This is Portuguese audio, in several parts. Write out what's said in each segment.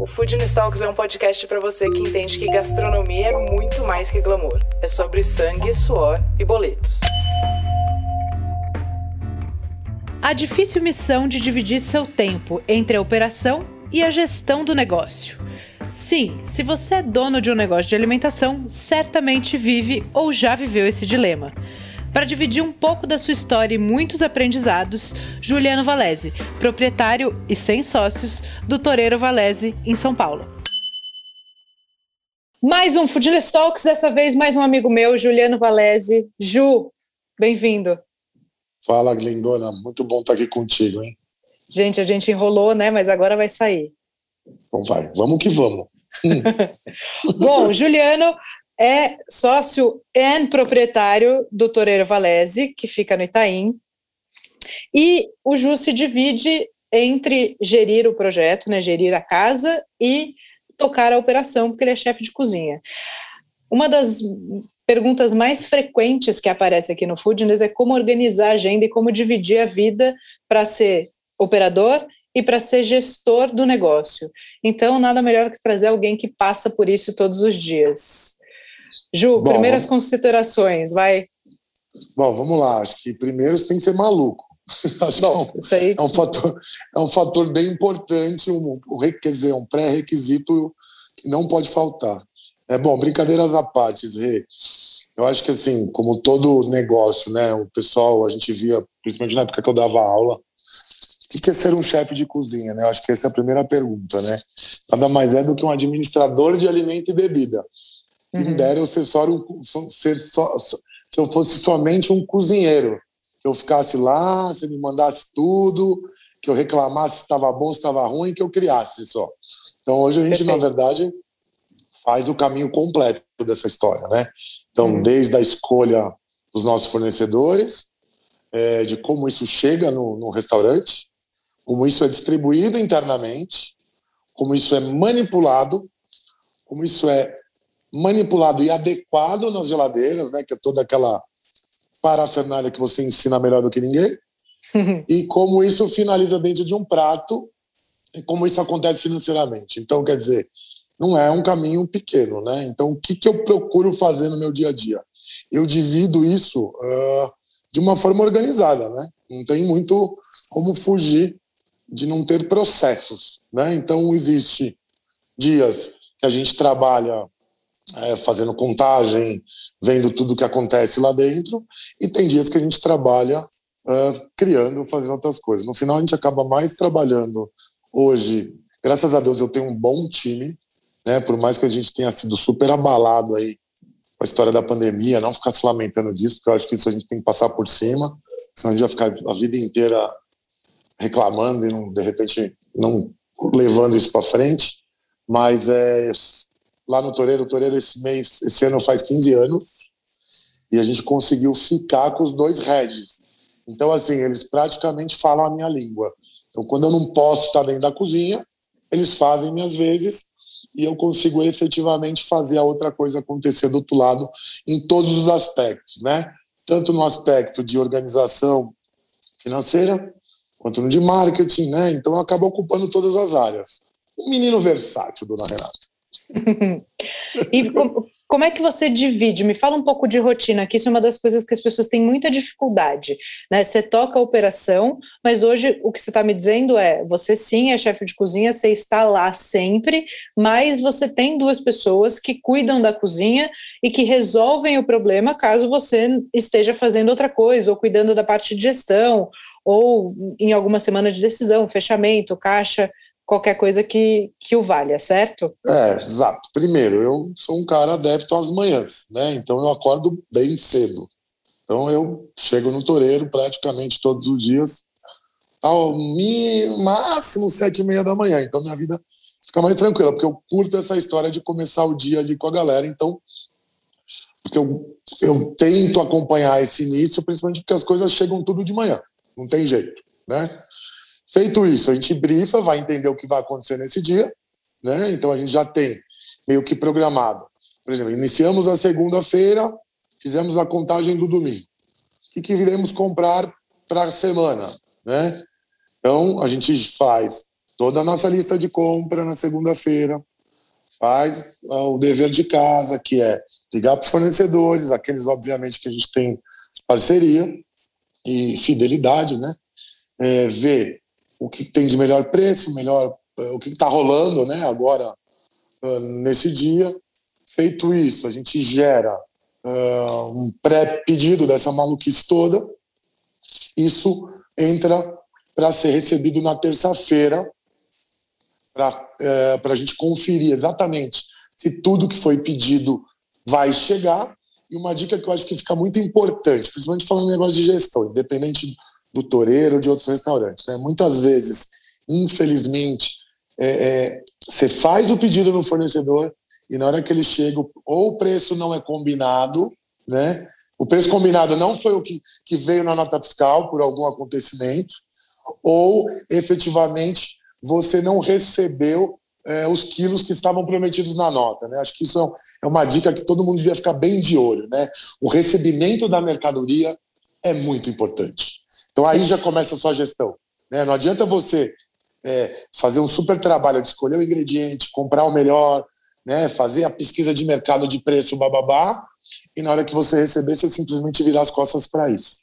O Food Talks é um podcast para você que entende que gastronomia é muito mais que glamour. É sobre sangue, suor e boletos. A difícil missão de dividir seu tempo entre a operação e a gestão do negócio. Sim, se você é dono de um negócio de alimentação, certamente vive ou já viveu esse dilema. Para dividir um pouco da sua história e muitos aprendizados, Juliano Valese, proprietário e sem sócios do Toreiro Valese, em São Paulo. Mais um Foodless Talks, dessa vez mais um amigo meu, Juliano Valese. Ju, bem-vindo. Fala, Glendona, muito bom estar aqui contigo, hein? Gente, a gente enrolou, né? Mas agora vai sair. Então vai, vamos que vamos. bom, Juliano é sócio e proprietário do Toreiro Valese, que fica no Itaim. E o Ju se divide entre gerir o projeto, né, gerir a casa e tocar a operação, porque ele é chefe de cozinha. Uma das perguntas mais frequentes que aparece aqui no Foodness é como organizar a agenda e como dividir a vida para ser operador e para ser gestor do negócio. Então, nada melhor que trazer alguém que passa por isso todos os dias. Ju, Bom, primeiras considerações, vai. Bom, vamos lá. Acho que primeiro você tem que ser maluco. Acho Bom, que é um, isso aí... é um fator, é um fator bem importante, um, um, quer dizer, um pré-requisito que não pode faltar. É bom, brincadeiras à parte, Rê. Eu acho que assim, como todo negócio, né, o pessoal, a gente via, principalmente na época que eu dava aula, o que é ser um chefe de cozinha, né? Eu acho que essa é a primeira pergunta, né? Nada mais é do que um administrador de alimento e bebida. Quem uhum. dera eu ser só, um, ser só, se eu fosse somente um cozinheiro. Que eu ficasse lá, você me mandasse tudo, que eu reclamasse se estava bom, se estava ruim, que eu criasse só. Então hoje a gente, Perfeito. na verdade, faz o caminho completo dessa história, né? Então, uhum. desde a escolha dos nossos fornecedores, é, de como isso chega no, no restaurante, como isso é distribuído internamente, como isso é manipulado, como isso é manipulado e adequado nas geladeiras, né, que é toda aquela parafernália que você ensina melhor do que ninguém, e como isso finaliza dentro de um prato e como isso acontece financeiramente. Então, quer dizer, não é um caminho pequeno, né? Então, o que, que eu procuro fazer no meu dia a dia? Eu divido isso uh, de uma forma organizada, né? Não tem muito como fugir de não ter processos, né? Então, existe dias que a gente trabalha é, fazendo contagem, vendo tudo que acontece lá dentro, e tem dias que a gente trabalha é, criando, fazendo outras coisas. No final, a gente acaba mais trabalhando hoje. Graças a Deus, eu tenho um bom time, né? Por mais que a gente tenha sido super abalado aí com a história da pandemia, não ficar se lamentando disso, porque eu acho que isso a gente tem que passar por cima, senão a gente vai ficar a vida inteira reclamando e não, de repente não levando isso para frente. Mas é lá no Toreiro. O Toreiro esse mês, esse ano faz 15 anos e a gente conseguiu ficar com os dois redes. Então, assim, eles praticamente falam a minha língua. Então, quando eu não posso estar dentro da cozinha, eles fazem minhas vezes e eu consigo efetivamente fazer a outra coisa acontecer do outro lado em todos os aspectos, né? Tanto no aspecto de organização financeira, quanto no de marketing, né? Então, eu acabo ocupando todas as áreas. Um menino versátil, dona Renata e com, como é que você divide? Me fala um pouco de rotina, que isso é uma das coisas que as pessoas têm muita dificuldade. Né? Você toca a operação, mas hoje o que você está me dizendo é: você sim é chefe de cozinha, você está lá sempre, mas você tem duas pessoas que cuidam da cozinha e que resolvem o problema caso você esteja fazendo outra coisa, ou cuidando da parte de gestão, ou em alguma semana de decisão, fechamento, caixa qualquer coisa que, que o valha, certo? É, exato. Primeiro, eu sou um cara adepto às manhãs, né? Então eu acordo bem cedo. Então eu chego no toureiro praticamente todos os dias, ao máximo sete e meia da manhã. Então minha vida fica mais tranquila, porque eu curto essa história de começar o dia ali com a galera. Então, porque eu, eu tento acompanhar esse início, principalmente porque as coisas chegam tudo de manhã, não tem jeito, né? Feito isso, a gente brifa, vai entender o que vai acontecer nesse dia, né? Então a gente já tem meio que programado. Por exemplo, iniciamos a segunda-feira, fizemos a contagem do domingo. O que, que iremos comprar para a semana, né? Então a gente faz toda a nossa lista de compra na segunda-feira, faz ah, o dever de casa, que é ligar para os fornecedores, aqueles, obviamente, que a gente tem parceria e fidelidade, né? É, ver o que tem de melhor preço, melhor, o que está rolando né, agora uh, nesse dia. Feito isso, a gente gera uh, um pré-pedido dessa maluquice toda. Isso entra para ser recebido na terça-feira para é, a gente conferir exatamente se tudo que foi pedido vai chegar. E uma dica que eu acho que fica muito importante, principalmente falando em negócio de gestão, independente do Toreiro de outros restaurantes. Né? Muitas vezes, infelizmente, é, é, você faz o pedido no fornecedor e na hora que ele chega, ou o preço não é combinado, né? O preço combinado não foi o que, que veio na nota fiscal por algum acontecimento, ou efetivamente você não recebeu é, os quilos que estavam prometidos na nota. Né? Acho que isso é, é uma dica que todo mundo devia ficar bem de olho. Né? O recebimento da mercadoria é muito importante. Então aí já começa a sua gestão. Né? Não adianta você é, fazer um super trabalho de escolher o ingrediente, comprar o melhor, né? fazer a pesquisa de mercado de preço, bababá, e na hora que você receber, você simplesmente virar as costas para isso.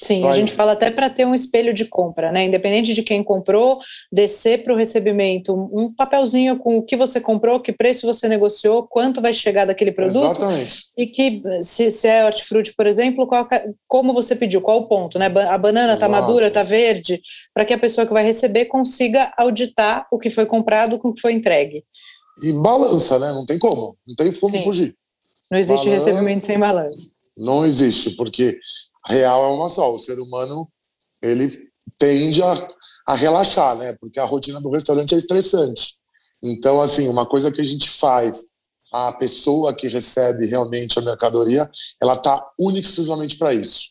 Sim, a gente fala até para ter um espelho de compra, né? Independente de quem comprou, descer para o recebimento um papelzinho com o que você comprou, que preço você negociou, quanto vai chegar daquele produto. Exatamente. E que, se, se é hortifruti, por exemplo, qual, como você pediu, qual o ponto, né? A banana está madura, está verde, para que a pessoa que vai receber consiga auditar o que foi comprado com o que foi entregue. E balança, né? Não tem como, não tem como Sim. fugir. Não existe balança, recebimento sem balança. Não existe, porque real é uma só. O ser humano ele tende a, a relaxar, né? Porque a rotina do restaurante é estressante. Então, assim, uma coisa que a gente faz, a pessoa que recebe realmente a mercadoria, ela está única e exclusivamente para isso.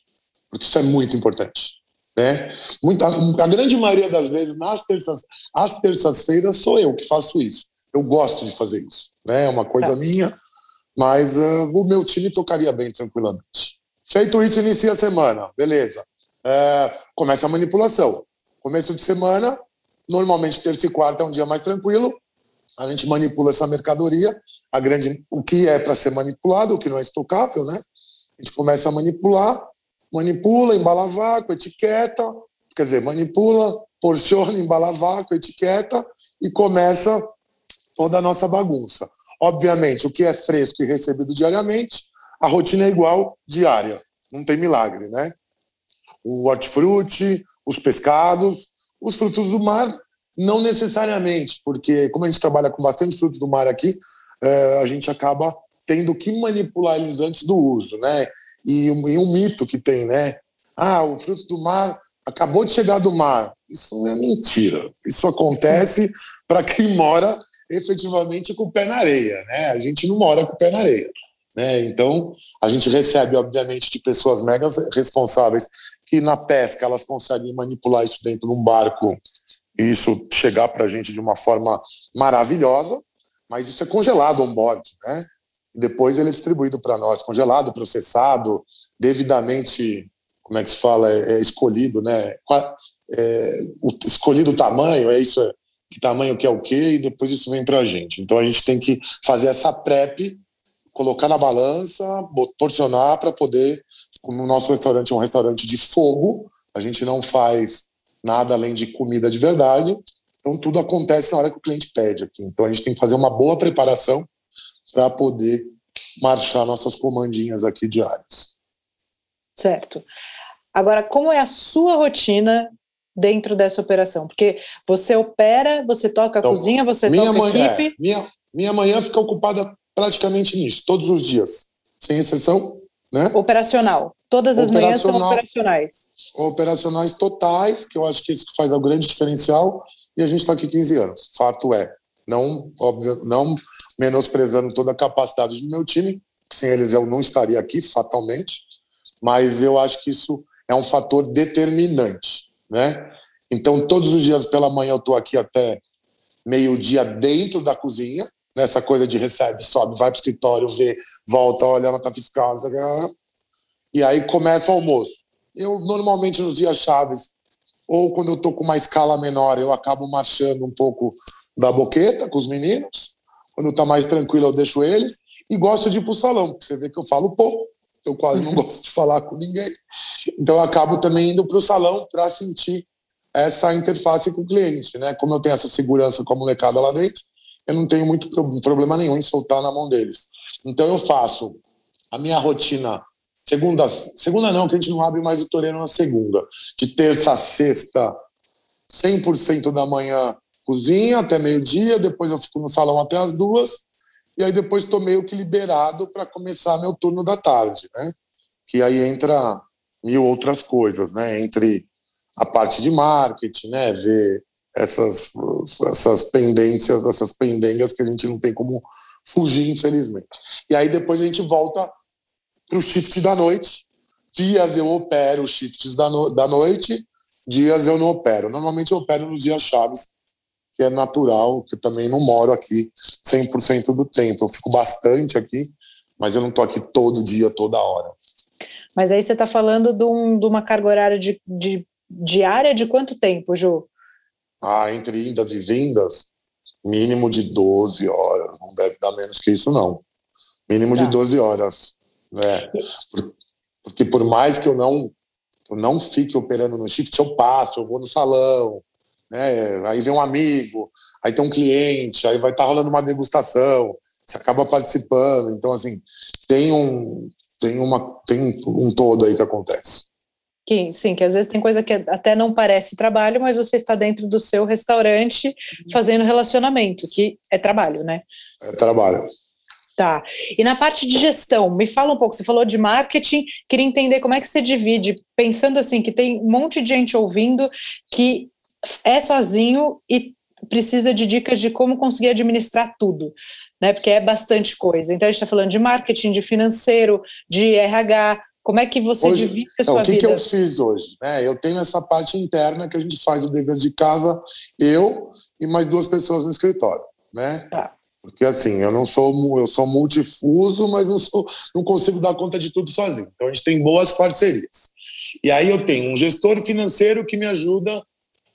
Porque isso é muito importante. Né? Muita, a grande maioria das vezes, nas terças, às terças-feiras, sou eu que faço isso. Eu gosto de fazer isso. Né? É uma coisa é. minha, mas uh, o meu time tocaria bem tranquilamente. Feito isso, inicia a semana. Beleza. É, começa a manipulação. Começo de semana, normalmente terça e quarta é um dia mais tranquilo. A gente manipula essa mercadoria, a grande, o que é para ser manipulado, o que não é estocável, né? A gente começa a manipular, manipula, embala vácuo, etiqueta, quer dizer, manipula, porciona, embala vácuo, etiqueta e começa toda a nossa bagunça. Obviamente, o que é fresco e recebido diariamente, a rotina é igual diária, não tem milagre, né? O hortifruti, os pescados, os frutos do mar, não necessariamente, porque como a gente trabalha com bastante frutos do mar aqui, é, a gente acaba tendo que manipular eles antes do uso, né? E um, e um mito que tem, né? Ah, o fruto do mar acabou de chegar do mar. Isso é mentira. Isso acontece para quem mora efetivamente com o pé na areia, né? A gente não mora com o pé na areia. Né? Então, a gente recebe, obviamente, de pessoas mega responsáveis que na pesca elas conseguem manipular isso dentro de um barco e isso chegar para a gente de uma forma maravilhosa, mas isso é congelado on-board, né? Depois ele é distribuído para nós, congelado, processado, devidamente, como é que se fala, é, é escolhido, né? É, o, escolhido o tamanho, é isso, é, que tamanho que é o quê, e depois isso vem para a gente. Então a gente tem que fazer essa prep colocar na balança, porcionar para poder. Como o nosso restaurante é um restaurante de fogo, a gente não faz nada além de comida de verdade. Então tudo acontece na hora que o cliente pede aqui. Então a gente tem que fazer uma boa preparação para poder marchar nossas comandinhas aqui diárias. Certo. Agora, como é a sua rotina dentro dessa operação? Porque você opera, você toca a então, cozinha, você toca a equipe. É, minha, minha manhã fica ocupada praticamente nisso, todos os dias, sem exceção. Né? Operacional. Todas as manhãs são operacionais. Operacionais totais, que eu acho que isso faz o grande diferencial, e a gente está aqui 15 anos. Fato é. Não, óbvio, não menosprezando toda a capacidade do meu time, sem eles eu não estaria aqui, fatalmente, mas eu acho que isso é um fator determinante, né? Então, todos os dias pela manhã eu estou aqui até meio-dia dentro da cozinha, nessa coisa de recebe, sobe, vai para o escritório, vê, volta, olha, ela está fiscal, e aí começa o almoço. Eu, normalmente, nos dias chaves, ou quando eu estou com uma escala menor, eu acabo marchando um pouco da boqueta com os meninos. Quando está mais tranquilo, eu deixo eles. E gosto de ir para o salão, porque você vê que eu falo pouco. Eu quase não gosto de falar com ninguém. Então, eu acabo também indo para o salão para sentir essa interface com o cliente. Né? Como eu tenho essa segurança com a molecada lá dentro, eu não tenho muito problema nenhum em soltar na mão deles. Então, eu faço a minha rotina Segunda, segunda não, que a gente não abre mais o Toreno na segunda. De terça a sexta, 100% da manhã cozinha até meio-dia, depois eu fico no salão até as duas, e aí depois estou meio que liberado para começar meu turno da tarde, né? Que aí entra mil outras coisas, né? Entre a parte de marketing, né? Ver essas, essas pendências, essas pendengas que a gente não tem como fugir, infelizmente. E aí depois a gente volta para o shift da noite. Dias eu opero shifts da, no, da noite, dias eu não opero. Normalmente eu opero nos dias chaves, que é natural, que eu também não moro aqui 100% do tempo. Eu fico bastante aqui, mas eu não estou aqui todo dia, toda hora. Mas aí você está falando de, um, de, uma carga horária de, de, diária de quanto tempo, Ju? Ah, entre indas e vindas, mínimo de 12 horas. Não deve dar menos que isso, não. Mínimo tá. de 12 horas. Né? Porque por mais que eu não, eu não fique operando no shift, eu passo, eu vou no salão, né? aí vem um amigo, aí tem um cliente, aí vai estar tá rolando uma degustação, você acaba participando. Então, assim, tem um, tem uma, tem um todo aí que acontece. Que, sim, que às vezes tem coisa que até não parece trabalho, mas você está dentro do seu restaurante fazendo relacionamento, que é trabalho, né? É trabalho. Tá. E na parte de gestão, me fala um pouco. Você falou de marketing, queria entender como é que você divide, pensando assim, que tem um monte de gente ouvindo que é sozinho e precisa de dicas de como conseguir administrar tudo, né? Porque é bastante coisa. Então a gente está falando de marketing, de financeiro, de RH. Como é que você hoje, divide a sua não, o que vida? O que eu fiz hoje? Né? Eu tenho essa parte interna que a gente faz o dever de casa, eu e mais duas pessoas no escritório, né? Tá. Porque assim, eu não sou eu sou multifuso, mas não sou não consigo dar conta de tudo sozinho. Então a gente tem boas parcerias. E aí eu tenho um gestor financeiro que me ajuda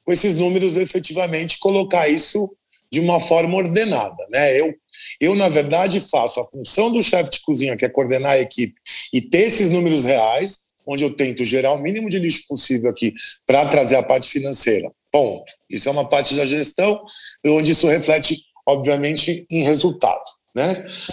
com esses números efetivamente colocar isso de uma forma ordenada, né? Eu eu na verdade faço a função do chefe de cozinha, que é coordenar a equipe e ter esses números reais, onde eu tento gerar o mínimo de lixo possível aqui para trazer a parte financeira. Ponto. Isso é uma parte da gestão, onde isso reflete obviamente, em resultado. Né?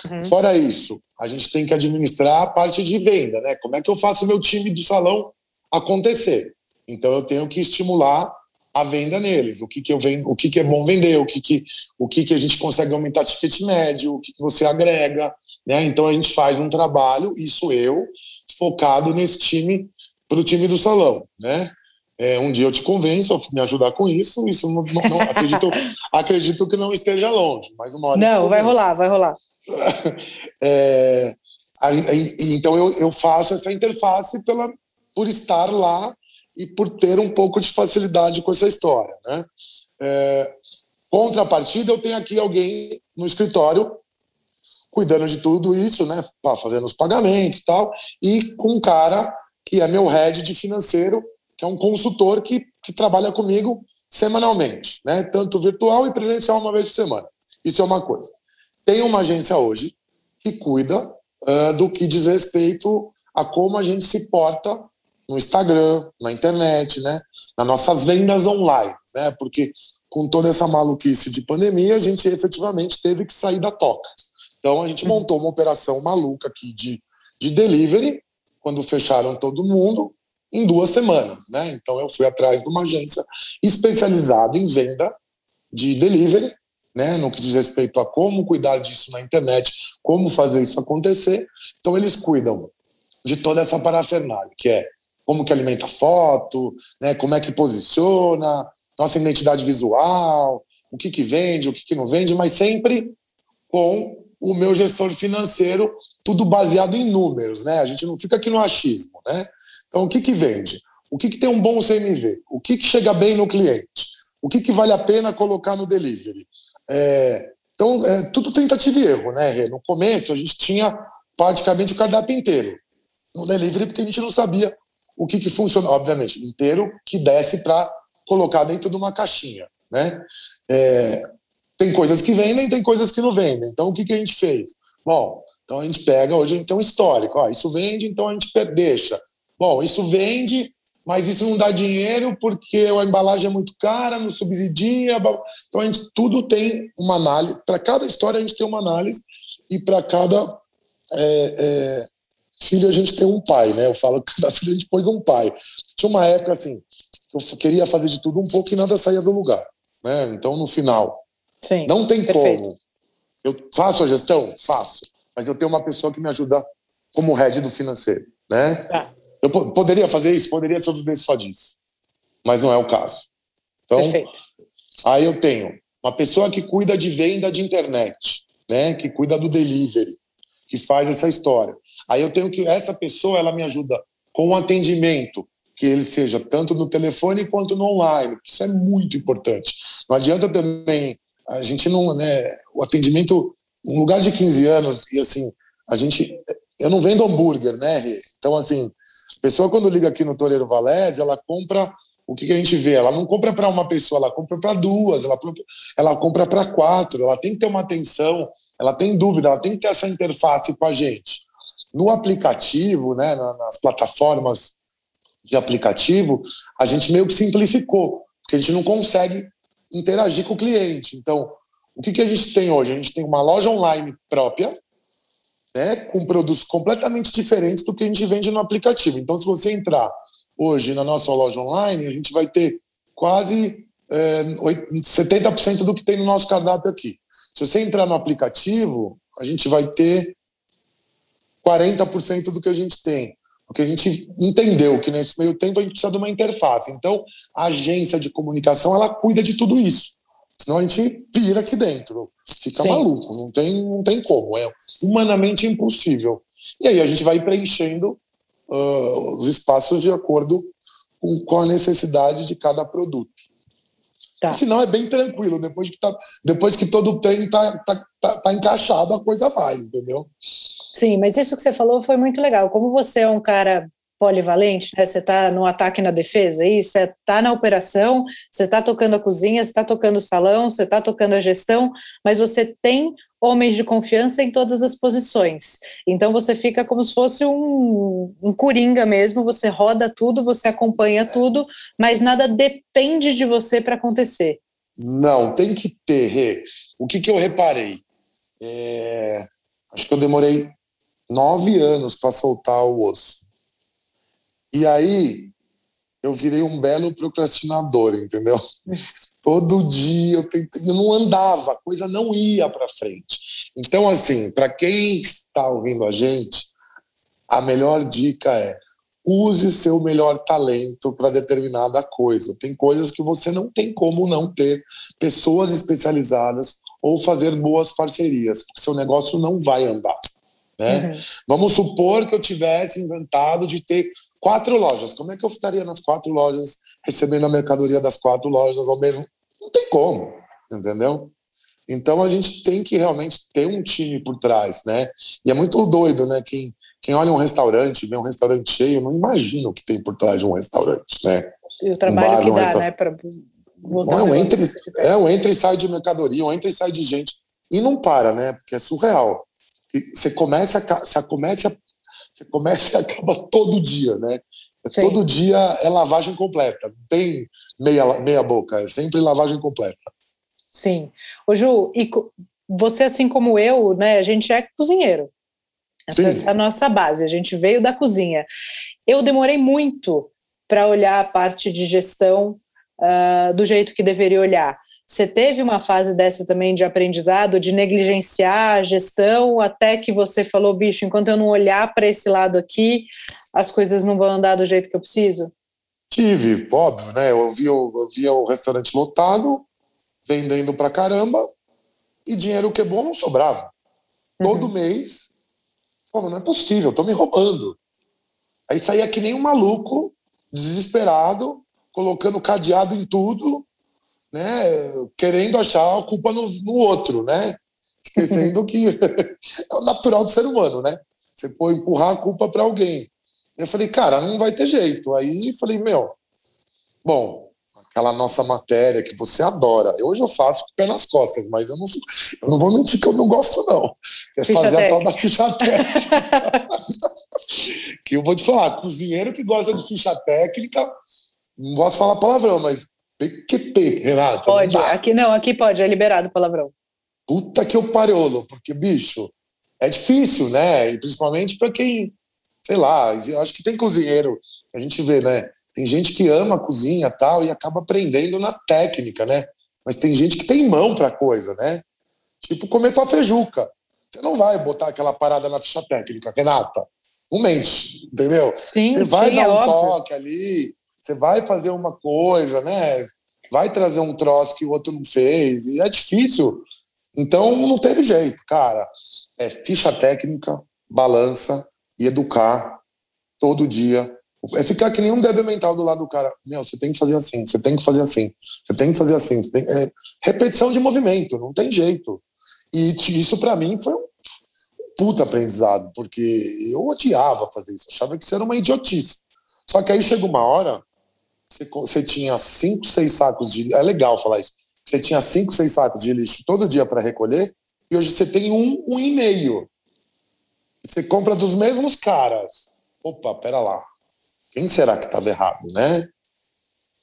Uhum. Fora isso, a gente tem que administrar a parte de venda, né? Como é que eu faço o meu time do salão acontecer? Então eu tenho que estimular a venda neles, o que, que eu vendo, o que, que é bom vender, o que, que, o que, que a gente consegue aumentar ticket médio, o que, que você agrega, né? Então a gente faz um trabalho, isso eu, focado nesse time para o time do salão, né? É, um dia eu te convenço a me ajudar com isso. Isso não, não, não acredito, acredito que não esteja longe, mas uma hora. Não, vai rolar, vai rolar. é, então eu, eu faço essa interface pela, por estar lá e por ter um pouco de facilidade com essa história, né? É, contrapartida, eu tenho aqui alguém no escritório cuidando de tudo isso, né? Fazendo os pagamentos e tal, e com um cara que é meu head de financeiro que é um consultor que, que trabalha comigo semanalmente, né? tanto virtual e presencial uma vez por semana. Isso é uma coisa. Tem uma agência hoje que cuida uh, do que diz respeito a como a gente se porta no Instagram, na internet, né? nas nossas vendas online, né? porque com toda essa maluquice de pandemia, a gente efetivamente teve que sair da toca. Então a gente montou uma operação maluca aqui de, de delivery, quando fecharam todo mundo, em duas semanas, né? Então eu fui atrás de uma agência especializada em venda de delivery, né? No que diz respeito a como cuidar disso na internet, como fazer isso acontecer. Então eles cuidam de toda essa parafernália, que é como que alimenta a foto, né? Como é que posiciona, nossa identidade visual, o que que vende, o que que não vende, mas sempre com o meu gestor financeiro, tudo baseado em números, né? A gente não fica aqui no achismo, né? Então, o que, que vende? O que, que tem um bom CMV? O que, que chega bem no cliente? O que, que vale a pena colocar no delivery? É, então, é tudo tentativa e erro, né? No começo, a gente tinha praticamente o cardápio inteiro no delivery, porque a gente não sabia o que, que funciona, obviamente, inteiro que desce para colocar dentro de uma caixinha, né? É, tem coisas que vendem, tem coisas que não vendem. Então, o que, que a gente fez? Bom, então a gente pega, hoje a gente tem um histórico, ó, isso vende, então a gente deixa. Bom, isso vende, mas isso não dá dinheiro porque a embalagem é muito cara, não subsidia. Então a gente tudo tem uma análise. Para cada história a gente tem uma análise e para cada é, é, filho a gente tem um pai, né? Eu falo que cada filho a gente pôs um pai. Tinha uma época assim eu queria fazer de tudo um pouco e nada saía do lugar, né? Então no final, Sim, não tem perfeito. como. Eu faço a gestão, faço, mas eu tenho uma pessoa que me ajuda como head do financeiro, né? Tá. Eu poderia fazer isso, poderia sobreviver só disso, mas não é o caso. Então, Perfeito. aí eu tenho uma pessoa que cuida de venda de internet, né? Que cuida do delivery, que faz essa história. Aí eu tenho que essa pessoa ela me ajuda com o atendimento, que ele seja tanto no telefone quanto no online. Isso é muito importante. Não adianta também a gente não, né? O atendimento, um lugar de 15 anos e assim, a gente, eu não vendo hambúrguer, né? Então assim, a pessoa, quando liga aqui no Toreiro Valese, ela compra o que, que, a gente vê? Ela não compra para uma pessoa, ela compra para duas, ela, ela compra para quatro, ela tem que ter uma atenção, ela tem dúvida, ela tem que ter essa interface com a gente. No aplicativo, né, nas plataformas de aplicativo, a gente meio que simplificou, porque a gente não consegue interagir com o cliente. Então, o que, que a gente tem hoje? A gente tem uma loja online própria, né, com produtos completamente diferentes do que a gente vende no aplicativo. Então, se você entrar hoje na nossa loja online, a gente vai ter quase é, 70% do que tem no nosso cardápio aqui. Se você entrar no aplicativo, a gente vai ter 40% do que a gente tem. Porque a gente entendeu que nesse meio tempo a gente precisa de uma interface. Então, a agência de comunicação ela cuida de tudo isso. Senão a gente pira aqui dentro. Fica Sim. maluco, não tem, não tem como. É humanamente impossível. E aí a gente vai preenchendo uh, os espaços de acordo com, com, a necessidade de cada produto. Tá. Senão é bem tranquilo. Depois que, tá, depois que todo trem está tá, tá, tá encaixado, a coisa vai, entendeu? Sim, mas isso que você falou foi muito legal. Como você é um cara polivalente, né? Você está no ataque e na defesa, aí você está na operação, você está tocando a cozinha, você está tocando o salão, você está tocando a gestão, mas você tem homens de confiança em todas as posições. Então você fica como se fosse um, um coringa mesmo, você roda tudo, você acompanha tudo, mas nada depende de você para acontecer. Não, tem que ter. O que, que eu reparei? É... Acho que eu demorei nove anos para soltar o osso. E aí eu virei um belo procrastinador, entendeu? Todo dia eu tentei, eu não andava, a coisa não ia para frente. Então, assim, para quem está ouvindo a gente, a melhor dica é use seu melhor talento para determinada coisa. Tem coisas que você não tem como não ter pessoas especializadas ou fazer boas parcerias, porque seu negócio não vai andar. Né? Uhum. Vamos supor que eu tivesse inventado de ter quatro lojas. Como é que eu estaria nas quatro lojas, recebendo a mercadoria das quatro lojas ao mesmo? Não tem como, entendeu? Então a gente tem que realmente ter um time por trás, né? E é muito doido, né? Quem, quem olha um restaurante, vê um restaurante cheio, não imagina o que tem por trás de um restaurante, né? E o trabalho um bar, que um dá, né? Pra é, um entre, é um entra e sai de mercadoria, um entra e sai de gente. E não para, né? Porque é surreal. E você começa, você começa você começa e acaba todo dia, né? Sim. Todo dia é lavagem completa, não tem meia, meia boca, é sempre lavagem completa. Sim. Ô Ju, e você, assim como eu, né, a gente é cozinheiro. Essa é a nossa base, a gente veio da cozinha. Eu demorei muito para olhar a parte de gestão uh, do jeito que deveria olhar. Você teve uma fase dessa também de aprendizado, de negligenciar a gestão, até que você falou, bicho, enquanto eu não olhar para esse lado aqui, as coisas não vão andar do jeito que eu preciso? Tive, óbvio, né? Eu via, eu via o restaurante lotado, vendendo pra caramba, e dinheiro que é bom não sobrava. todo uhum. mês. Pô, não é possível, tô me roubando. Aí saía que nem um maluco, desesperado, colocando cadeado em tudo, né? Querendo achar a culpa no, no outro, né? Esquecendo que é o natural do ser humano, né? Você pode empurrar a culpa para alguém. Eu falei, cara, não vai ter jeito. Aí falei, meu, bom, aquela nossa matéria que você adora. Hoje eu faço com o pé nas costas, mas eu não, eu não vou mentir que eu não gosto, não. É ficha fazer técnica. a tal da ficha técnica. que eu vou te falar, cozinheiro que gosta de ficha técnica, não gosto de falar palavrão, mas PQP, Renato. Pode, não aqui não, aqui pode, é liberado palavrão. Puta que eu pariolo, porque, bicho, é difícil, né? E principalmente para quem, sei lá, eu acho que tem cozinheiro, a gente vê, né? Tem gente que ama a cozinha tal e acaba aprendendo na técnica, né? Mas tem gente que tem mão para coisa, né? Tipo comer tua feijuca. Você não vai botar aquela parada na ficha técnica, Renata. Não mente, entendeu? Sim, você vai sim, dar é um óbvio. toque ali, você vai fazer uma coisa, né? Vai trazer um troço que o outro não fez. E é difícil. Então não teve jeito, cara. É ficha técnica, balança e educar todo dia é ficar que nem um débil mental do lado do cara. Meu, você tem que fazer assim, você tem que fazer assim, você tem que fazer assim. Tem... É, repetição de movimento, não tem jeito. E isso para mim foi um puta aprendizado, porque eu odiava fazer isso, achava que isso era uma idiotice. Só que aí chega uma hora, você, você tinha cinco, seis sacos de. É legal falar isso. Você tinha cinco, seis sacos de lixo todo dia para recolher, e hoje você tem um, um e meio. Você compra dos mesmos caras. Opa, pera lá quem será que estava errado, né?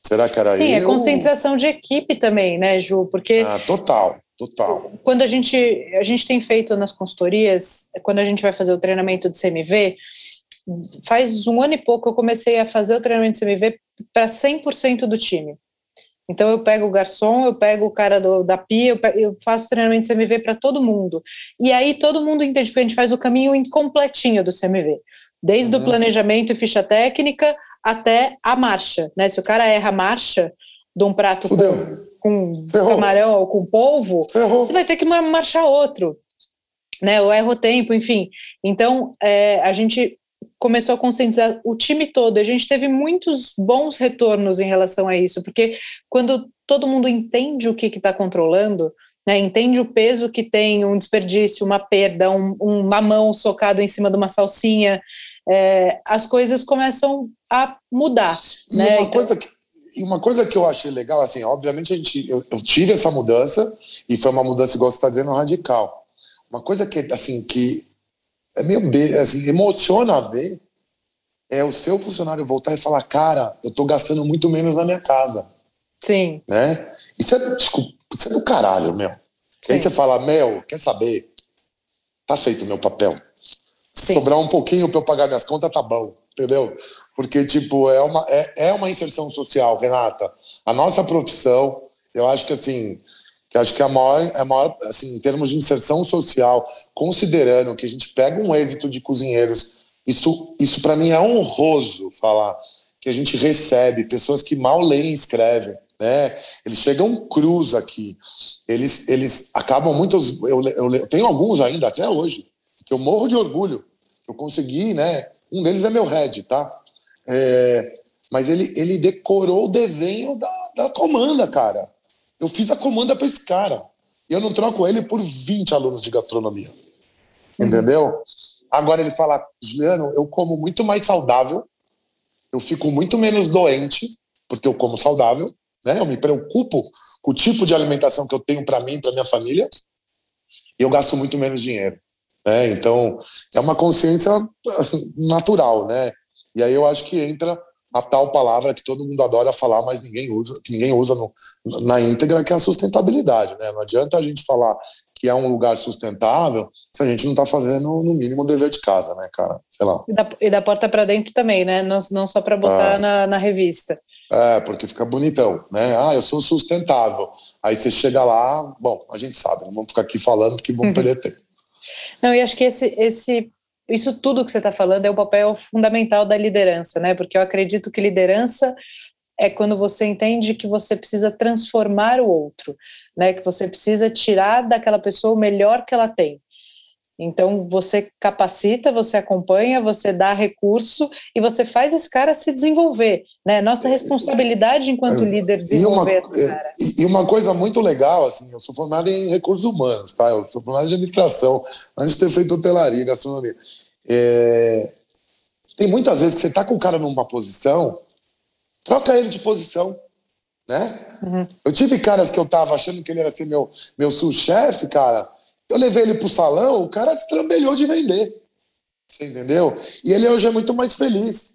Será que era Sim, eu? Sim, é conscientização de equipe também, né, Ju? Porque. Ah, total, total. Quando a gente, a gente tem feito nas consultorias, quando a gente vai fazer o treinamento de CMV, faz um ano e pouco eu comecei a fazer o treinamento de CMV para 100% do time. Então eu pego o garçom, eu pego o cara do, da pia, eu, pego, eu faço treinamento de CMV para todo mundo. E aí todo mundo entende, porque a gente faz o caminho incompletinho do CMV desde uhum. o planejamento e ficha técnica até a marcha, né? Se o cara erra a marcha de um prato Fudeu. com, com camarão ou com polvo, Ferrou. você vai ter que marchar outro, né? Ou erra o tempo, enfim. Então, é, a gente começou a conscientizar o time todo. A gente teve muitos bons retornos em relação a isso, porque quando todo mundo entende o que está controlando, né, entende o peso que tem um desperdício, uma perda, um, um mamão socado em cima de uma salsinha, é, as coisas começam a mudar. E né? uma, então, coisa que, uma coisa que eu achei legal, assim, obviamente a gente, eu, eu tive essa mudança e foi uma mudança, igual você está dizendo, radical. Uma coisa que, assim, que é meio assim, emociona a ver é o seu funcionário voltar e falar, cara, eu estou gastando muito menos na minha casa. Sim. Né? Isso é, desculpa, isso é do caralho, meu. Sim. Aí você fala, Mel, quer saber? Tá feito o meu papel. Se sobrar um pouquinho para eu pagar minhas contas, tá bom. Entendeu? Porque, tipo, é uma, é, é uma inserção social, Renata. A nossa profissão, eu acho que assim, que acho que é a maior, a maior, assim, em termos de inserção social, considerando que a gente pega um êxito de cozinheiros, isso, isso para mim é honroso falar que a gente recebe pessoas que mal leem e escrevem né? Eles chegam cruz aqui. Eles, eles acabam muitos. Eu, eu, eu, tenho alguns ainda até hoje que eu morro de orgulho. Eu consegui, né? Um deles é meu head, tá? É, mas ele, ele decorou o desenho da, da comanda, cara. Eu fiz a comanda para esse cara. Eu não troco ele por 20 alunos de gastronomia. Entendeu? Agora ele fala, Juliano, eu como muito mais saudável, eu fico muito menos doente, porque eu como saudável, né? Eu me preocupo com o tipo de alimentação que eu tenho para mim e para minha família e eu gasto muito menos dinheiro. Né? Então, é uma consciência natural, né? E aí eu acho que entra a tal palavra que todo mundo adora falar, mas ninguém usa, que ninguém usa no, na íntegra, que é a sustentabilidade, né? Não adianta a gente falar que é um lugar sustentável se a gente não está fazendo no mínimo o dever de casa, né, cara? Sei lá. E da, e da porta para dentro também, né? Não, não só para botar ah. na, na revista. É, porque fica bonitão, né? Ah, eu sou sustentável. Aí você chega lá, bom, a gente sabe, não vamos ficar aqui falando que vamos perder tempo. Não, e acho que esse, esse, isso tudo que você está falando é o papel fundamental da liderança, né? Porque eu acredito que liderança é quando você entende que você precisa transformar o outro, né? Que você precisa tirar daquela pessoa o melhor que ela tem. Então, você capacita, você acompanha, você dá recurso e você faz esse cara se desenvolver. Né? Nossa responsabilidade enquanto líder desenvolver e uma, esse cara. E, e, uma coisa muito legal, assim, eu sou formado em recursos humanos, tá? Eu sou formado em administração, antes de ter feito hotelaria, gastronomia. É, tem muitas vezes que você está com o cara numa posição, troca ele de posição. Né? Uhum. Eu tive caras que eu tava achando que ele era ser meu, meu sous-chefe, cara. Eu levei ele pro salão, o cara estrambelhou de vender. Você entendeu? E ele hoje é muito mais feliz.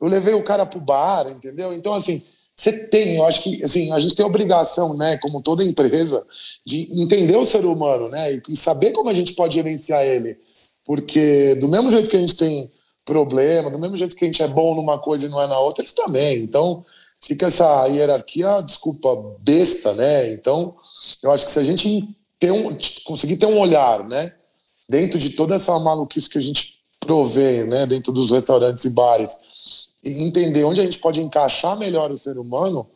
Eu levei o cara pro bar, entendeu? Então, assim, você tem, eu acho que assim, a gente tem a obrigação, né, como toda empresa, de entender o ser humano, né, e, saber como a gente pode gerenciar ele. Porque do mesmo jeito que a gente tem problema, do mesmo jeito que a gente é bom numa coisa e não é na outra, eles também. Então, fica essa hierarquia, desculpa, besta, né? Então, eu acho que se a gente ter um, conseguir ter um olhar, né, dentro de toda essa maluquice que a gente provê, né, dentro dos restaurantes e bares, e entender onde a gente pode encaixar melhor o ser humano,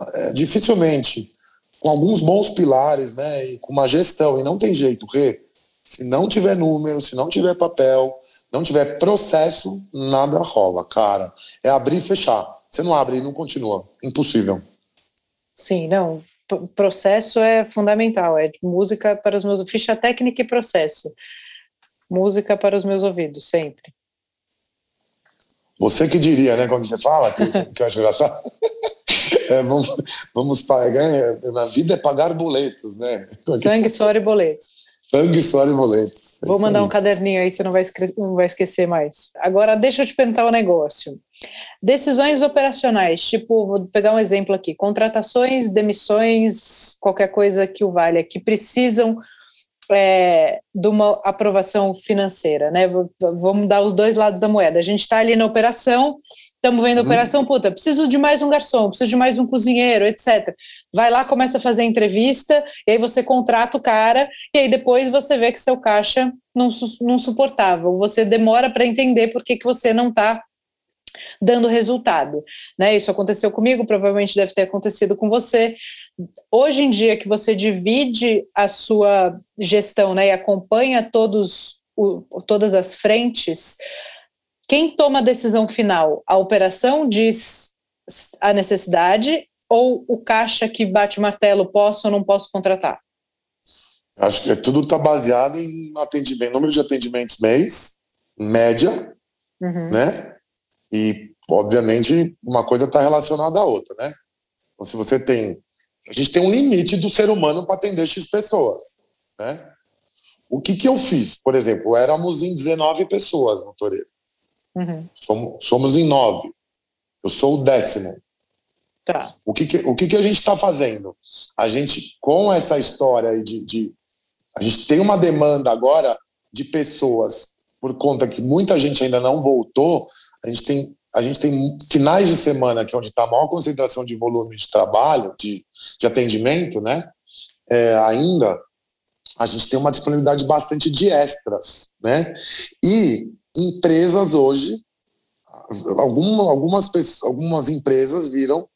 é, dificilmente, com alguns bons pilares, né, e com uma gestão, e não tem jeito, Rê, se não tiver número, se não tiver papel, não tiver processo, nada rola, cara. É abrir e fechar. Você não abre e não continua. Impossível. Sim, não. Processo é fundamental. É música para os meus. Ficha técnica e processo. Música para os meus ouvidos, sempre. Você que diria, né, quando você fala, que, que eu acho engraçado. É, vamos, vamos pagar. Na vida é pagar boletos, né? Sangue, suor e boletos. Sangue, suor e boletos. É Vou mandar um caderninho aí, você não vai, não vai esquecer mais. Agora, deixa eu te perguntar um negócio. Decisões operacionais, tipo, vou pegar um exemplo aqui: contratações, demissões, qualquer coisa que o valha, que precisam é, de uma aprovação financeira, né? Vamos dar os dois lados da moeda. A gente está ali na operação, estamos vendo a uhum. operação, puta, preciso de mais um garçom, preciso de mais um cozinheiro, etc. Vai lá, começa a fazer a entrevista, e aí você contrata o cara, e aí depois você vê que seu caixa não, não suportava, você demora para entender por que, que você não está dando resultado, né? Isso aconteceu comigo, provavelmente deve ter acontecido com você. Hoje em dia que você divide a sua gestão, né, e acompanha todos o, todas as frentes, quem toma a decisão final? A operação diz a necessidade ou o caixa que bate o martelo, posso ou não posso contratar? Acho que tudo está baseado em atendimento, número de atendimentos mês, média, uhum. né? E, obviamente, uma coisa está relacionada à outra, né? Então, se você tem. A gente tem um limite do ser humano para atender X pessoas, né? O que, que eu fiz? Por exemplo, éramos em 19 pessoas no Toreiro. Uhum. Somos, somos em nove. Eu sou o décimo. Tá. O, que, que o que, que a gente está fazendo? A gente, com essa história de, de. A gente tem uma demanda agora de pessoas, por conta que muita gente ainda não voltou, a gente tem, a gente tem finais de semana, que é onde está a maior concentração de volume de trabalho, de, de atendimento, né? É, ainda, a gente tem uma disponibilidade bastante de extras, né? E empresas hoje, algumas, algumas, pessoas, algumas empresas viram,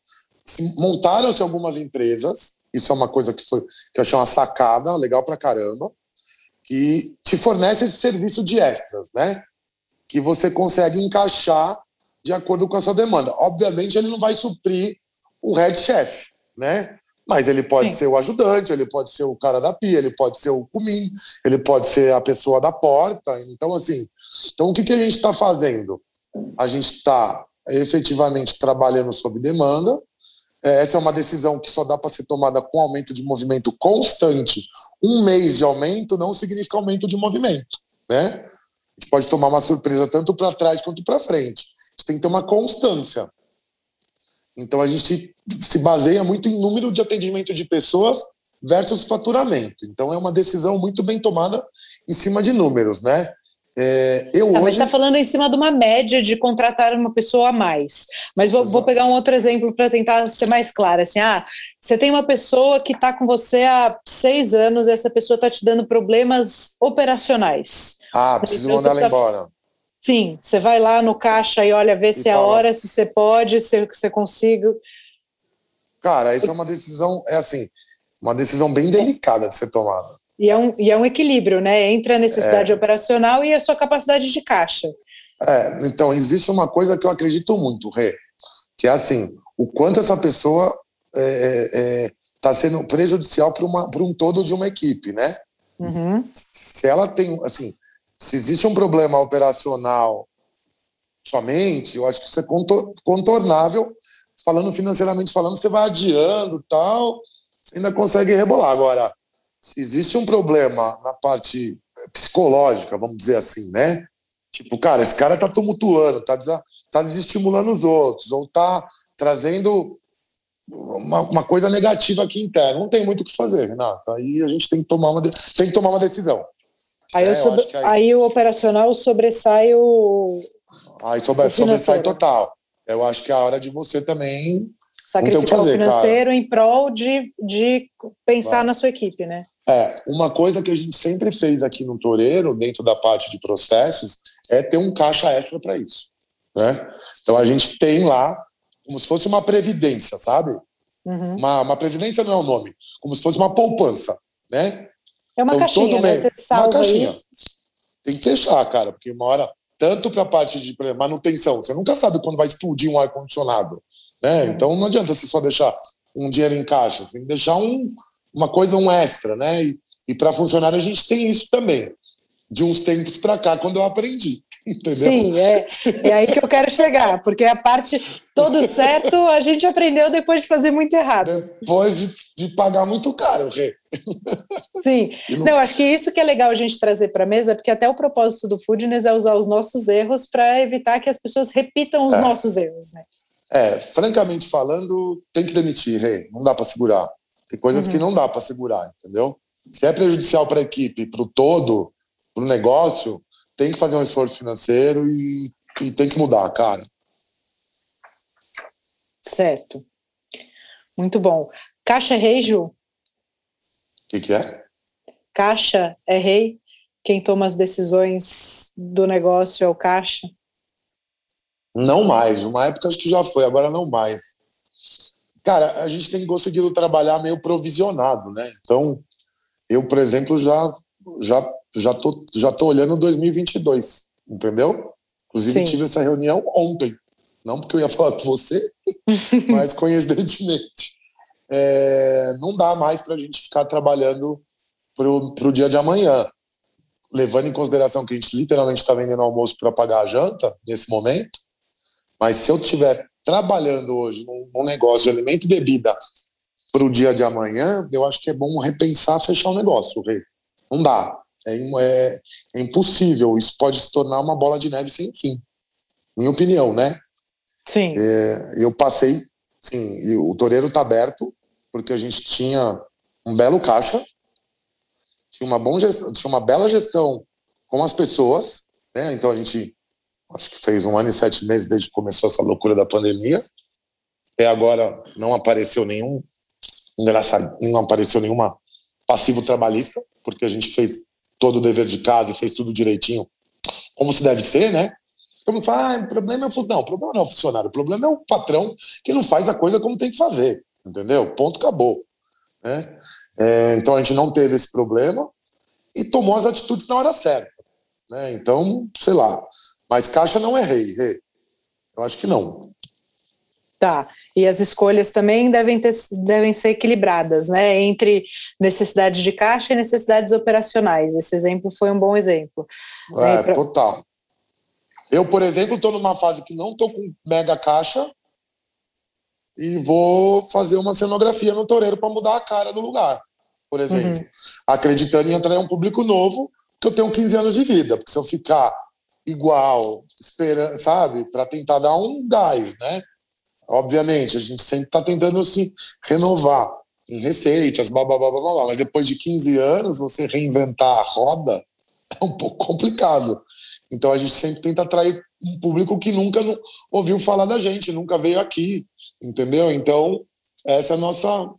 montaram-se algumas empresas, isso é uma coisa que, foi, que eu achei uma sacada, legal pra caramba, que te fornece esse serviço de extras, né? que você consegue encaixar de acordo com a sua demanda. Obviamente, ele não vai suprir o head chef, né? Mas ele pode Sim. ser o ajudante, ele pode ser o cara da pia, ele pode ser o cumim, ele pode ser a pessoa da porta. Então, assim, então o que, que a gente está fazendo? A gente está efetivamente trabalhando sob demanda. É, essa é uma decisão que só dá para ser tomada com aumento de movimento constante. Um mês de aumento não significa aumento de movimento, né? A gente pode tomar uma surpresa tanto para trás quanto para frente. A gente tem que ter uma constância. Então a gente se baseia muito em número de atendimento de pessoas versus faturamento. Então é uma decisão muito bem tomada em cima de números, né? É, eu tá, hoje... Mas está falando em cima de uma média de contratar uma pessoa a mais. Mas vou, vou pegar um outro exemplo para tentar ser mais claro. Assim, ah, você tem uma pessoa que está com você há seis anos e essa pessoa está te dando problemas operacionais. Ah, preciso mandar ela embora. Sim, você vai lá no caixa e olha, vê e se é a hora, se você pode, se você consiga. Cara, isso é uma decisão, é assim, uma decisão bem delicada de ser tomada. E é um, e é um equilíbrio, né? Entre a necessidade é. operacional e a sua capacidade de caixa. É, então, existe uma coisa que eu acredito muito, Rê, que é assim, o quanto essa pessoa está é, é, tá sendo prejudicial para um todo de uma equipe, né? Uhum. Se ela tem, assim, se existe um problema operacional somente, eu acho que isso é contornável. Falando financeiramente falando, você vai adiando tal, você ainda consegue rebolar. Agora, se existe um problema na parte psicológica, vamos dizer assim, né? Tipo, cara, esse cara tá tumultuando, tá, tá desestimulando os outros, ou tá trazendo uma, uma, coisa negativa aqui interna. Não tem muito o que fazer, Renato. Aí a gente tem que tomar uma, tem que tomar uma decisão. Aí, é, sobre, aí... aí... o operacional sobressai o. Aí sobre, o sobressai total. Eu acho que é a hora de você também. Sacrificar fazer, o financeiro cara. em prol de, de pensar Vai. na sua equipe, né? É, uma coisa que a gente sempre fez aqui no Toreiro, dentro da parte de processos, é ter um caixa extra para isso. Né? Então a gente tem lá como se fosse uma previdência, sabe? Uhum. Uma, uma previdência não é o nome, como se fosse uma poupança, né? É uma então, caixinha, né? Você salva uma caixinha. Isso. Tem que fechar, cara, porque uma hora, tanto para a parte de manutenção, você nunca sabe quando vai explodir um ar-condicionado, né? Então não adianta você só deixar um dinheiro em caixa, você tem que deixar um, uma coisa, um extra, né? E, e para funcionário a gente tem isso também. De uns tempos para cá, quando eu aprendi. Entendeu? Sim, é, é aí que eu quero chegar, porque a parte todo certo a gente aprendeu depois de fazer muito errado. Depois de, de pagar muito caro, Rê. Sim, não... não... acho que isso que é legal a gente trazer para a mesa, porque até o propósito do Foodness é usar os nossos erros para evitar que as pessoas repitam os é. nossos erros, né? É, francamente falando, tem que demitir, Rê, não dá para segurar. Tem coisas uhum. que não dá para segurar, entendeu? Se é prejudicial para a equipe, para o todo, para o negócio, tem que fazer um esforço financeiro e, e tem que mudar, cara. Certo. Muito bom. Caixa é rei, Ju? O que, que é? Caixa é rei? Quem toma as decisões do negócio é o caixa? Não mais. Uma época acho que já foi, agora não mais. Cara, a gente tem conseguido trabalhar meio provisionado, né? Então, eu, por exemplo, já já já tô, já tô olhando 2022, entendeu? Inclusive, Sim. tive essa reunião ontem. Não porque eu ia falar com você, mas coincidentemente. É, não dá mais para a gente ficar trabalhando para o dia de amanhã. Levando em consideração que a gente literalmente está vendendo almoço para pagar a janta nesse momento. Mas se eu estiver trabalhando hoje num, negócio de alimento e bebida para o dia de amanhã, eu acho que é bom repensar, fechar o negócio, Rei. Não dá. É, é, é, impossível. Isso pode se tornar uma bola de neve sem fim. Minha opinião, né? Sim. É, eu passei, sim, o Toreiro está aberto, porque a gente tinha um belo caixa, tinha uma, bom gestão, tinha uma bela gestão com as pessoas, né? Então a gente acho que fez um ano e sete meses desde que começou essa loucura da pandemia. Até agora não apareceu nenhum não apareceu nenhuma passivo trabalhista, porque a gente fez todo o dever de casa e fez tudo direitinho, como se deve ser, né? Todo mundo fala, ah, o problema é o funcionário. Não, o problema não é o funcionário, o problema é o patrão que não faz a coisa como tem que fazer, entendeu? Ponto, acabou. Né? É, então a gente não teve esse problema e tomou as atitudes na hora certa. Né? Então, sei lá. Mas Caixa não é rei, rei. Eu acho que não. Tá. E as escolhas também devem, ter, devem ser equilibradas, né? Entre necessidades de caixa e necessidades operacionais. Esse exemplo foi um bom exemplo. É, pra... total. Eu, por exemplo, estou numa fase que não estou com mega caixa e vou fazer uma cenografia no Toureiro para mudar a cara do lugar, por exemplo. Uhum. Acreditando em atrair um público novo, que eu tenho 15 anos de vida. Porque se eu ficar igual, esperando, sabe, para tentar dar um gás, né? Obviamente, a gente sempre está tentando se renovar em receitas, blá, blá, blá, blá, blá, mas depois de 15 anos, você reinventar a roda é um pouco complicado. Então a gente sempre tenta atrair um público que nunca ouviu falar da gente, nunca veio aqui, entendeu? Então, essa é a nossa.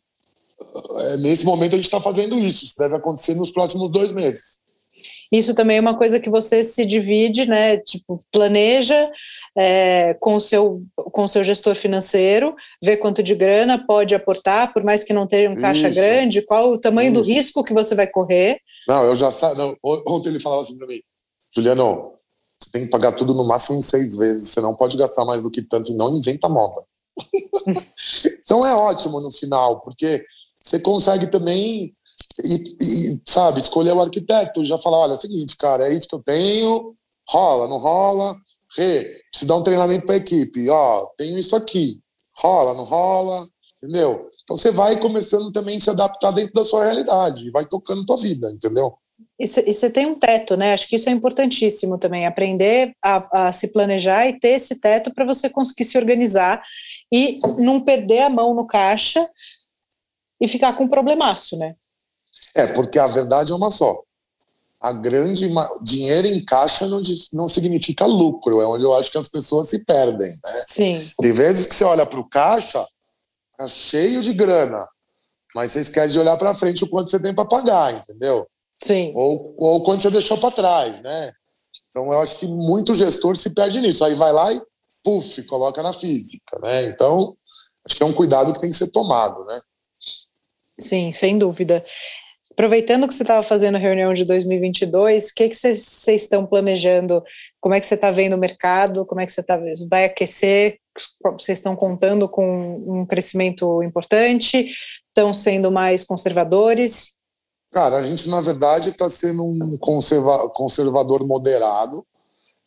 É, nesse momento a gente está fazendo isso. Isso deve acontecer nos próximos dois meses. Isso também é uma coisa que você se divide, né? Tipo, planeja é, com o seu com o seu gestor financeiro, vê quanto de grana pode aportar, por mais que não tenha um caixa Isso. grande, qual o tamanho Isso. do risco que você vai correr. Não, eu já não, ontem ele falava assim para mim, Juliano, você tem que pagar tudo no máximo em seis vezes, você não pode gastar mais do que tanto e não inventa moda. então é ótimo no final, porque você consegue também e, e, sabe, escolher o arquiteto, já falar, olha, é o seguinte, cara, é isso que eu tenho, rola, não rola, Rê, preciso dar um treinamento para a equipe, ó, tenho isso aqui, rola, não rola, entendeu? Então você vai começando também a se adaptar dentro da sua realidade, vai tocando tua vida, entendeu? E você tem um teto, né? Acho que isso é importantíssimo também, aprender a, a se planejar e ter esse teto para você conseguir se organizar e não perder a mão no caixa e ficar com um problemaço, né? É, porque a verdade é uma só. A grande dinheiro em caixa não, não significa lucro, é onde eu acho que as pessoas se perdem, né? Sim. De vezes que você olha para o caixa, tá cheio de grana, mas você esquece de olhar para frente o quanto você tem para pagar, entendeu? Sim. Ou, ou quando você deixou para trás, né? Então eu acho que muito gestor se perde nisso. Aí vai lá e, puf, coloca na física, né? Então, acho que é um cuidado que tem que ser tomado, né? Sim, sem dúvida. Aproveitando que você estava fazendo a reunião de 2022, o que, vocês estão planejando? Como é que você está vendo o mercado? Como é que você tá, vai aquecer? Vocês estão contando com um crescimento importante? Estão sendo mais conservadores? Cara, a gente, na verdade, está sendo um conserva conservador moderado.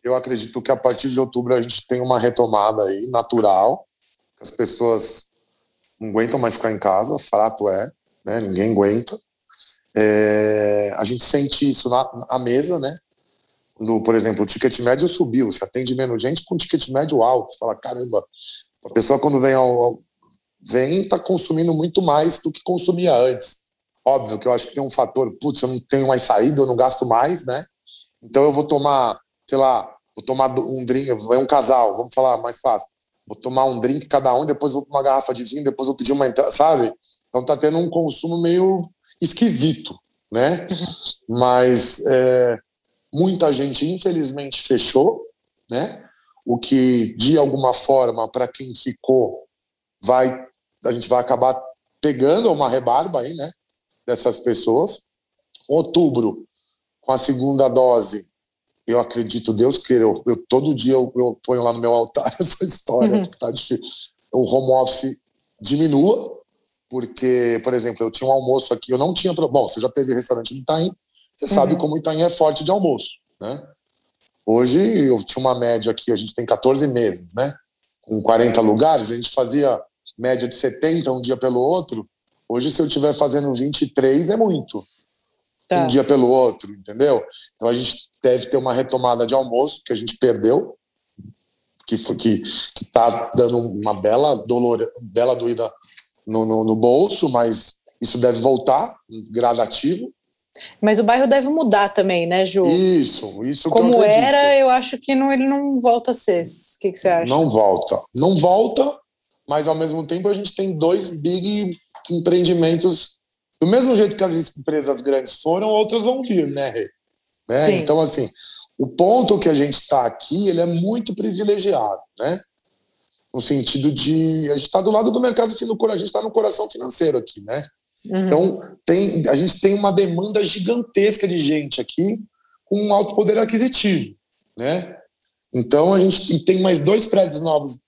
Eu acredito que a partir de outubro a gente tem uma retomada aí, natural. As pessoas não aguentam mais ficar em casa, fato é, né? ninguém aguenta. É, a gente sente isso na, na mesa, né? No, por exemplo, o ticket médio subiu, você atende menos gente com ticket médio alto. Você fala, caramba, a pessoa quando vem ao, ao vem está consumindo muito mais do que consumia antes. Óbvio que eu acho que tem um fator, putz, eu não tenho mais saída, eu não gasto mais, né? Então eu vou tomar, sei lá, vou tomar um drink, vai um casal, vamos falar mais fácil. Vou tomar um drink cada um, depois vou uma garrafa de vinho, depois vou pedir uma entrada, sabe? Então tá tendo um consumo meio esquisito, né? Mas é, muita gente, infelizmente, fechou, né? O que, de alguma forma, para quem ficou, vai a gente vai acabar pegando uma rebarba aí, né? dessas pessoas. Outubro, com a segunda dose, eu acredito, Deus queira, eu, eu todo dia eu, eu, ponho lá no meu altar essa história, uhum. tá difícil. O home office diminua, porque, por exemplo, eu tinha um almoço aqui, eu não tinha. Bom, você já teve restaurante em Itaim, você uhum. sabe como Itaim é forte de almoço, né? Hoje eu tinha uma média aqui, a gente tem 14 meses, né? Com 40 lugares, a gente fazia média de 70 um dia pelo outro. Hoje, se eu estiver fazendo 23, é muito. Tá. Um dia pelo outro, entendeu? Então a gente deve ter uma retomada de almoço que a gente perdeu, que foi que está dando uma bela dolor, bela doída no, no, no, bolso, mas isso deve voltar gradativo. Mas o bairro deve mudar também, né, Ju? Isso, isso. Como eu era, eu acho que não, ele não volta a ser. O que, que você acha? Não volta, não volta, mas ao mesmo tempo a gente tem dois big empreendimentos, do mesmo jeito que as empresas grandes foram, outras vão vir, né? né? Então, assim, o ponto que a gente está aqui, ele é muito privilegiado, né? No sentido de a gente está do lado do mercado financeiro, a gente está no coração financeiro aqui, né? Uhum. Então, tem, a gente tem uma demanda gigantesca de gente aqui com um alto poder aquisitivo, né? Então, a gente e tem mais dois prédios novos,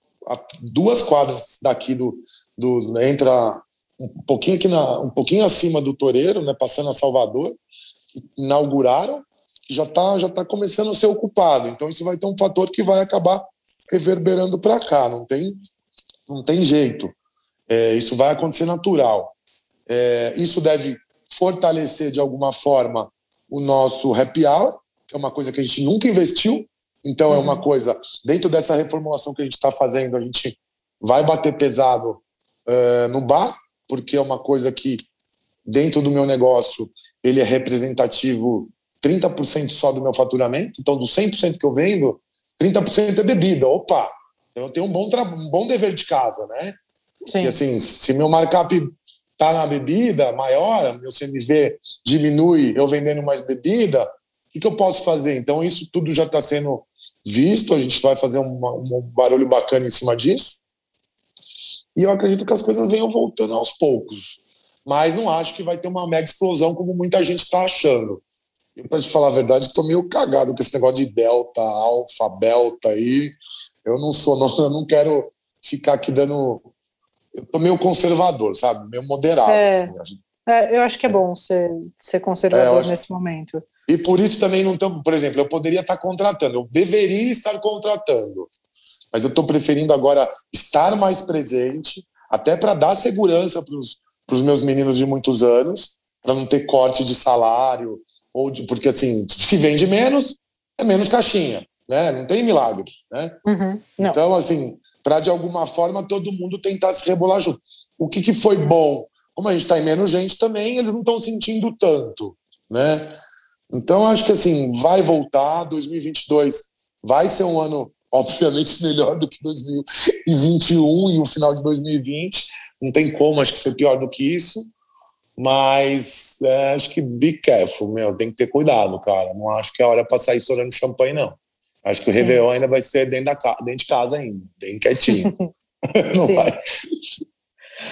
duas quadras daqui do, do entra um pouquinho aqui na, um pouquinho acima do Toreiro, né, passando a Salvador, inauguraram, já está já tá começando a ser ocupado. Então isso vai ter um fator que vai acabar reverberando para cá, não tem não tem jeito. É, isso vai acontecer natural. É, isso deve fortalecer de alguma forma o nosso happy hour, que é uma coisa que a gente nunca investiu. Então uhum. é uma uhum. coisa dentro dessa reformulação que a gente está fazendo, a gente vai bater pesado uh, no bar, porque é uma coisa que, dentro do meu negócio, ele é representativo 30% só do meu faturamento. Então, do 100% que eu vendo, 30% é bebida. Opa! Eu tenho um bom, um bom dever de casa, né? Sim. E assim, se meu markup tá na bebida maior, meu CMV diminui eu vendendo mais bebida, que, que eu posso fazer? Então, isso tudo já está sendo visto, a gente vai fazer um barulho bacana em cima disso. E eu acredito que as coisas venham voltando aos poucos. Mas não acho que vai ter uma mega explosão como muita gente está achando. Eu, para te falar a verdade, estou meio cagado com esse negócio de delta, alfa, belta aí. Eu não sou, não, eu não quero ficar aqui dando. Eu tô meio conservador, sabe? Meio moderado. É, assim. é, eu acho que é, é. bom ser, ser conservador é, acho... nesse momento. E por isso também não estamos, por exemplo, eu poderia estar contratando, eu deveria estar contratando, mas eu estou preferindo agora estar mais presente, até para dar segurança para os meus meninos de muitos anos, para não ter corte de salário, ou de, porque assim, se vende menos, é menos caixinha, né? Não tem milagre, né? Uhum, então, assim, para de alguma forma todo mundo tentar se rebolar junto. O que, que foi bom? Como a gente está em menos gente também, eles não estão sentindo tanto, né? Então, acho que assim, vai voltar. 2022 vai ser um ano, obviamente, melhor do que 2021 e o final de 2020. Não tem como, acho que ser pior do que isso. Mas é, acho que be careful, meu, tem que ter cuidado, cara. Não acho que é hora para sair estourando champanhe, não. Acho que o. Réveillon ainda vai ser dentro, da, dentro de casa ainda, bem quietinho. não Sim. vai,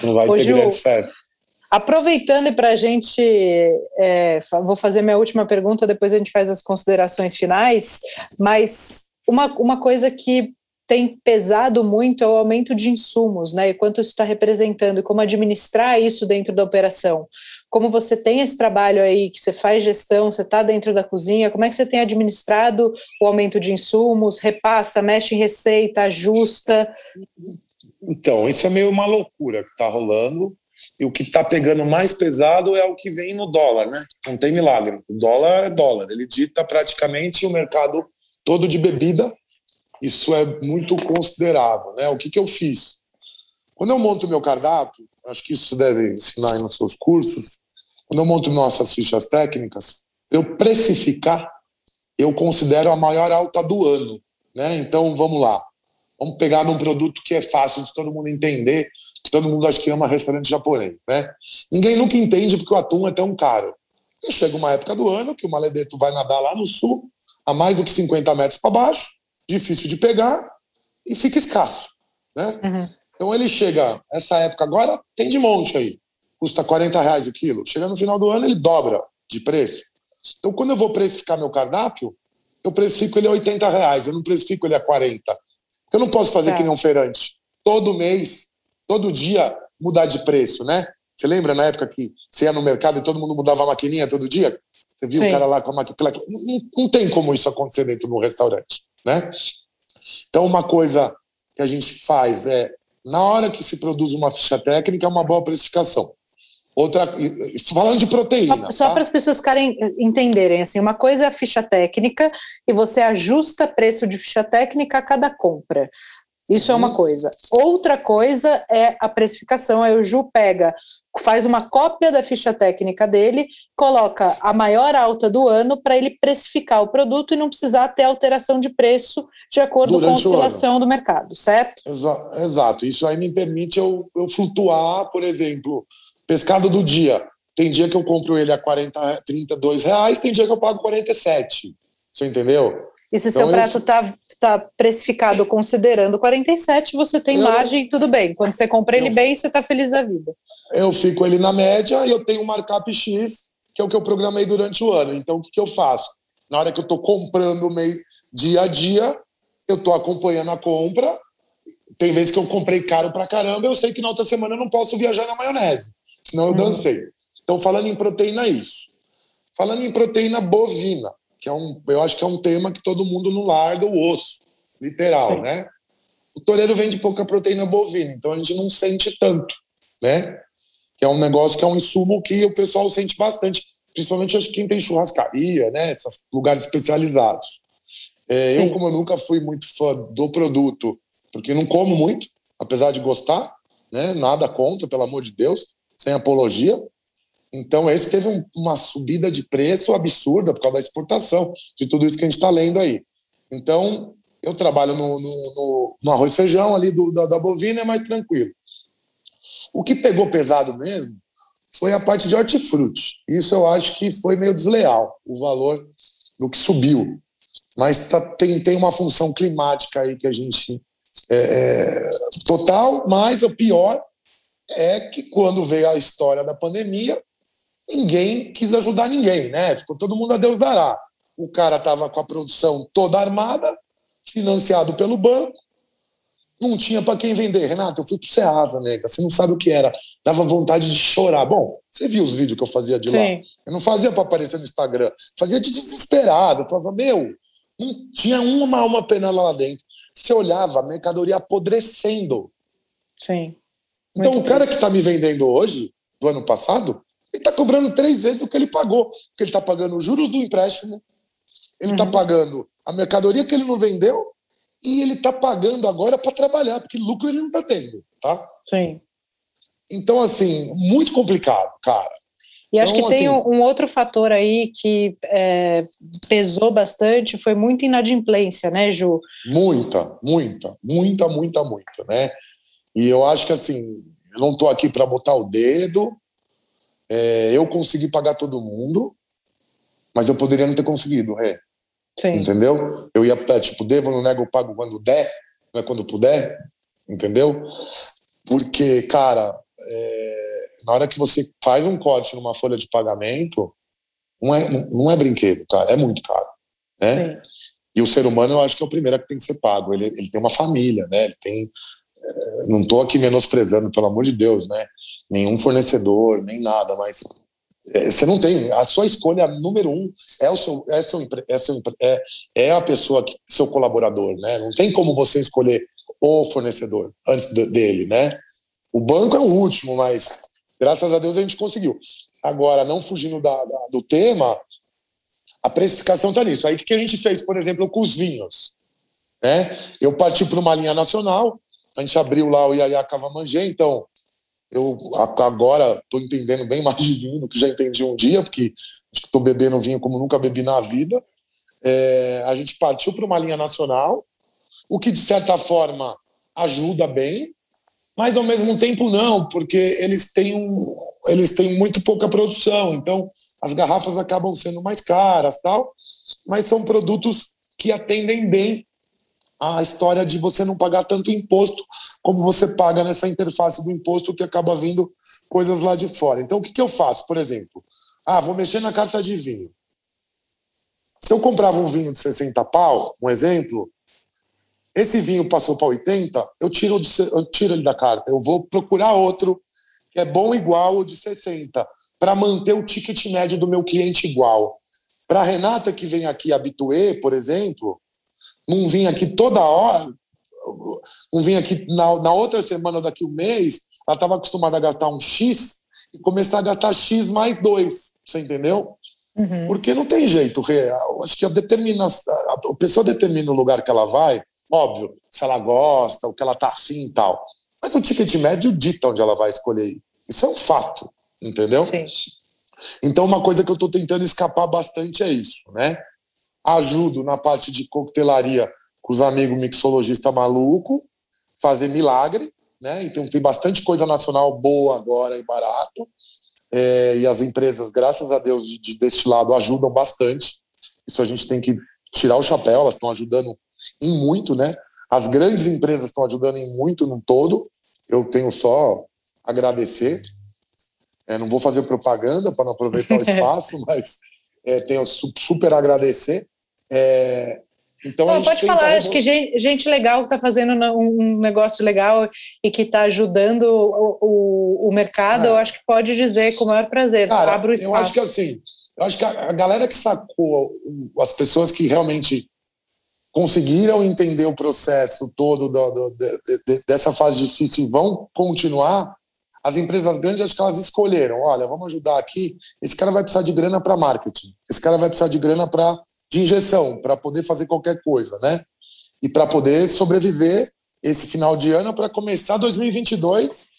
não vai Ô, ter Ju, grandes festas. Aproveitando e para a gente, é, vou fazer minha última pergunta, depois a gente faz as considerações finais, mas uma, uma coisa que tem pesado muito é o aumento de insumos, né? E quanto isso está representando e como administrar isso dentro da operação. Como você tem esse trabalho aí, que você faz gestão, você está dentro da cozinha, como é que você tem administrado o aumento de insumos, repassa, mexe em receita, ajusta? Então, isso é meio uma loucura que está rolando. E o que está pegando mais pesado é o que vem no dólar, né? Não tem milagre. O dólar é dólar. Ele dita praticamente o mercado todo de bebida. Isso é muito considerável, né? O que, que eu fiz? Quando eu monto meu cardápio, acho que isso deve ensinar nos seus cursos, quando eu monto nossas fichas técnicas, eu precificar, eu considero a maior alta do ano, né? Então, vamos lá. Vamos pegar num produto que é fácil de todo mundo entender, que todo mundo acha que ama restaurante japonês, né? Ninguém nunca entende porque o atum é tão caro. E chega uma época do ano que o maledeto vai nadar lá no sul, a mais do que 50 metros para baixo, difícil de pegar e fica escasso, né? Uhum. Então ele chega, essa época agora tem de monte aí, custa 40 reais o quilo. Chega no final do ano ele dobra de preço. Então quando eu vou precificar meu cardápio, eu precifico ele a 80 reais, eu não precifico ele a 40. Eu não posso fazer é. que nem um feirante. Todo mês todo dia mudar de preço, né? Você lembra na época que você ia no mercado e todo mundo mudava a maquininha todo dia? Você viu Sim. o cara lá com a maquininha? Não, não tem como isso acontecer dentro de um restaurante, né? Então, uma coisa que a gente faz é, na hora que se produz uma ficha técnica, é uma boa precificação. Outra, falando de proteína. Só, só tá? para as pessoas ficarem, entenderem, assim, uma coisa é a ficha técnica e você ajusta preço de ficha técnica a cada compra. Isso é uma uhum. coisa. Outra coisa é a precificação. Aí o Ju pega, faz uma cópia da ficha técnica dele, coloca a maior alta do ano para ele precificar o produto e não precisar ter alteração de preço de acordo Durante com a oscilação do mercado, certo? Exa exato. Isso aí me permite eu, eu flutuar, por exemplo, pescado do dia. Tem dia que eu compro ele a 40, 32 reais, tem dia que eu pago 47. Você entendeu? E se então, seu prato está tá precificado considerando 47, você tem eu, margem, tudo bem. Quando você compra ele eu, bem, você está feliz da vida. Eu fico ele na média e eu tenho um markup X, que é o que eu programei durante o ano. Então, o que, que eu faço? Na hora que eu estou comprando meio dia a dia, eu estou acompanhando a compra. Tem vezes que eu comprei caro pra caramba, eu sei que na outra semana eu não posso viajar na maionese, senão eu uhum. dancei. Então, falando em proteína, é isso. Falando em proteína bovina, que é um, eu acho que é um tema que todo mundo não larga o osso, literal, Sim. né? O toureiro vende pouca proteína bovina, então a gente não sente tanto, né? Que é um negócio que é um insumo que o pessoal sente bastante, principalmente acho que quem tem churrascaria, né? Esses lugares especializados. É, eu, como eu nunca fui muito fã do produto, porque não como muito, apesar de gostar, né? Nada contra, pelo amor de Deus, sem apologia. Então, esse teve um, uma subida de preço absurda por causa da exportação, de tudo isso que a gente está lendo aí. Então, eu trabalho no, no, no, arroz e feijão ali do, da, da bovina, é mais tranquilo. O que pegou pesado mesmo foi a parte de hortifruti. Isso eu acho que foi meio desleal, o valor do que subiu. Mas tá, tem, tem uma função climática aí que a gente. É, é, total, mas o pior é que quando veio a história da pandemia, ninguém quis ajudar ninguém, né? Ficou todo mundo a Deus dará. O cara estava com a produção toda armada, financiado pelo banco, não tinha para quem vender. Renato, eu fui pro Ceasa, nega. Você não sabe o que era. Dava vontade de chorar. Bom, você viu os vídeos que eu fazia de Sim. lá? Eu não fazia para aparecer no Instagram. Fazia de desesperado. Eu falava, meu, não tinha uma alma penal lá dentro. Você olhava a mercadoria apodrecendo. Sim. Então, Muito o cara que está me vendendo hoje, do ano passado, ele está cobrando três vezes o que ele pagou. Porque ele está pagando os juros do empréstimo, ele está uhum. pagando a mercadoria que ele não vendeu e ele está pagando agora para trabalhar, porque lucro ele não está tendo, tá? Sim. Então, assim, muito complicado, cara. E acho então, que tem assim, um outro fator aí que é, pesou bastante, foi muita inadimplência, né, Ju? Muita, muita, muita, muita, muita, né? E eu acho que, assim, eu não estou aqui para botar o dedo, é, eu consegui pagar todo mundo, mas eu poderia não ter conseguido, é. Sim. Entendeu? Eu ia, tipo, devo, não nego, pago quando der, não é quando puder, entendeu? Porque, cara, é, na hora que você faz um corte numa folha de pagamento, não é, não é brinquedo, cara, é muito caro, né? Sim. E o ser humano, eu acho que é o primeiro que tem que ser pago. Ele, ele tem uma família, né? Ele tem. Não estou aqui menosprezando, pelo amor de Deus, né? Nenhum fornecedor, nem nada, mas é, você não tem. A sua escolha número um é o seu, é, seu, é, seu, é, é a pessoa, que, seu colaborador, né? Não tem como você escolher o fornecedor antes de, dele, né? O banco é o último, mas graças a Deus a gente conseguiu. Agora, não fugindo da, da, do tema, a precificação está nisso. Aí o que a gente fez, por exemplo, com os vinhos? Né? Eu parti para uma linha nacional, a gente abriu lá o Iaiá Cavamangê, então eu agora estou entendendo bem mais de vinho do que já entendi um dia, porque estou bebendo vinho como nunca bebi na vida. É, a gente partiu para uma linha nacional, o que de certa forma ajuda bem, mas ao mesmo tempo não, porque eles têm, um, eles têm muito pouca produção, então as garrafas acabam sendo mais caras, tal, mas são produtos que atendem bem a história de você não pagar tanto imposto como você paga nessa interface do imposto que acaba vindo coisas lá de fora. Então, o que, que eu faço, por exemplo? Ah, vou mexer na carta de vinho. Se eu comprava um vinho de 60 pau, um exemplo, esse vinho passou para 80, eu tiro, eu tiro ele da carta. Eu vou procurar outro que é bom igual o de 60, para manter o ticket médio do meu cliente igual. Para a Renata, que vem aqui habituê, por exemplo, não vim aqui toda hora, não vim aqui na, na outra semana daqui um mês, ela estava acostumada a gastar um X e começar a gastar X mais dois, você entendeu? Uhum. Porque não tem jeito, real. Acho que a, determina, a, a pessoa determina o lugar que ela vai, óbvio, se ela gosta, o que ela tá afim e tal. Mas o ticket médio dita onde ela vai escolher. Isso é um fato, entendeu? Sim. Então, uma coisa que eu estou tentando escapar bastante é isso, né? Ajudo na parte de coquetelaria com os amigos mixologista maluco, fazer milagre, né? Então tem bastante coisa nacional boa agora e barato. É, e as empresas, graças a Deus, de, de, deste lado ajudam bastante. Isso a gente tem que tirar o chapéu, elas estão ajudando em muito, né? As grandes empresas estão ajudando em muito no todo. Eu tenho só agradecer. É, não vou fazer propaganda para não aproveitar o espaço, mas é, tenho super agradecer. É, então Não, pode falar, acho que gente, gente legal que está fazendo um negócio legal e que está ajudando o, o, o mercado, é. eu acho que pode dizer com o maior prazer. Cara, abro o espaço. Eu acho que assim, eu acho que a galera que sacou, as pessoas que realmente conseguiram entender o processo todo do, do, de, de, dessa fase difícil e vão continuar, as empresas grandes acho que elas escolheram, olha, vamos ajudar aqui, esse cara vai precisar de grana para marketing, esse cara vai precisar de grana para de injeção para poder fazer qualquer coisa, né? E para poder sobreviver esse final de ano para começar 2022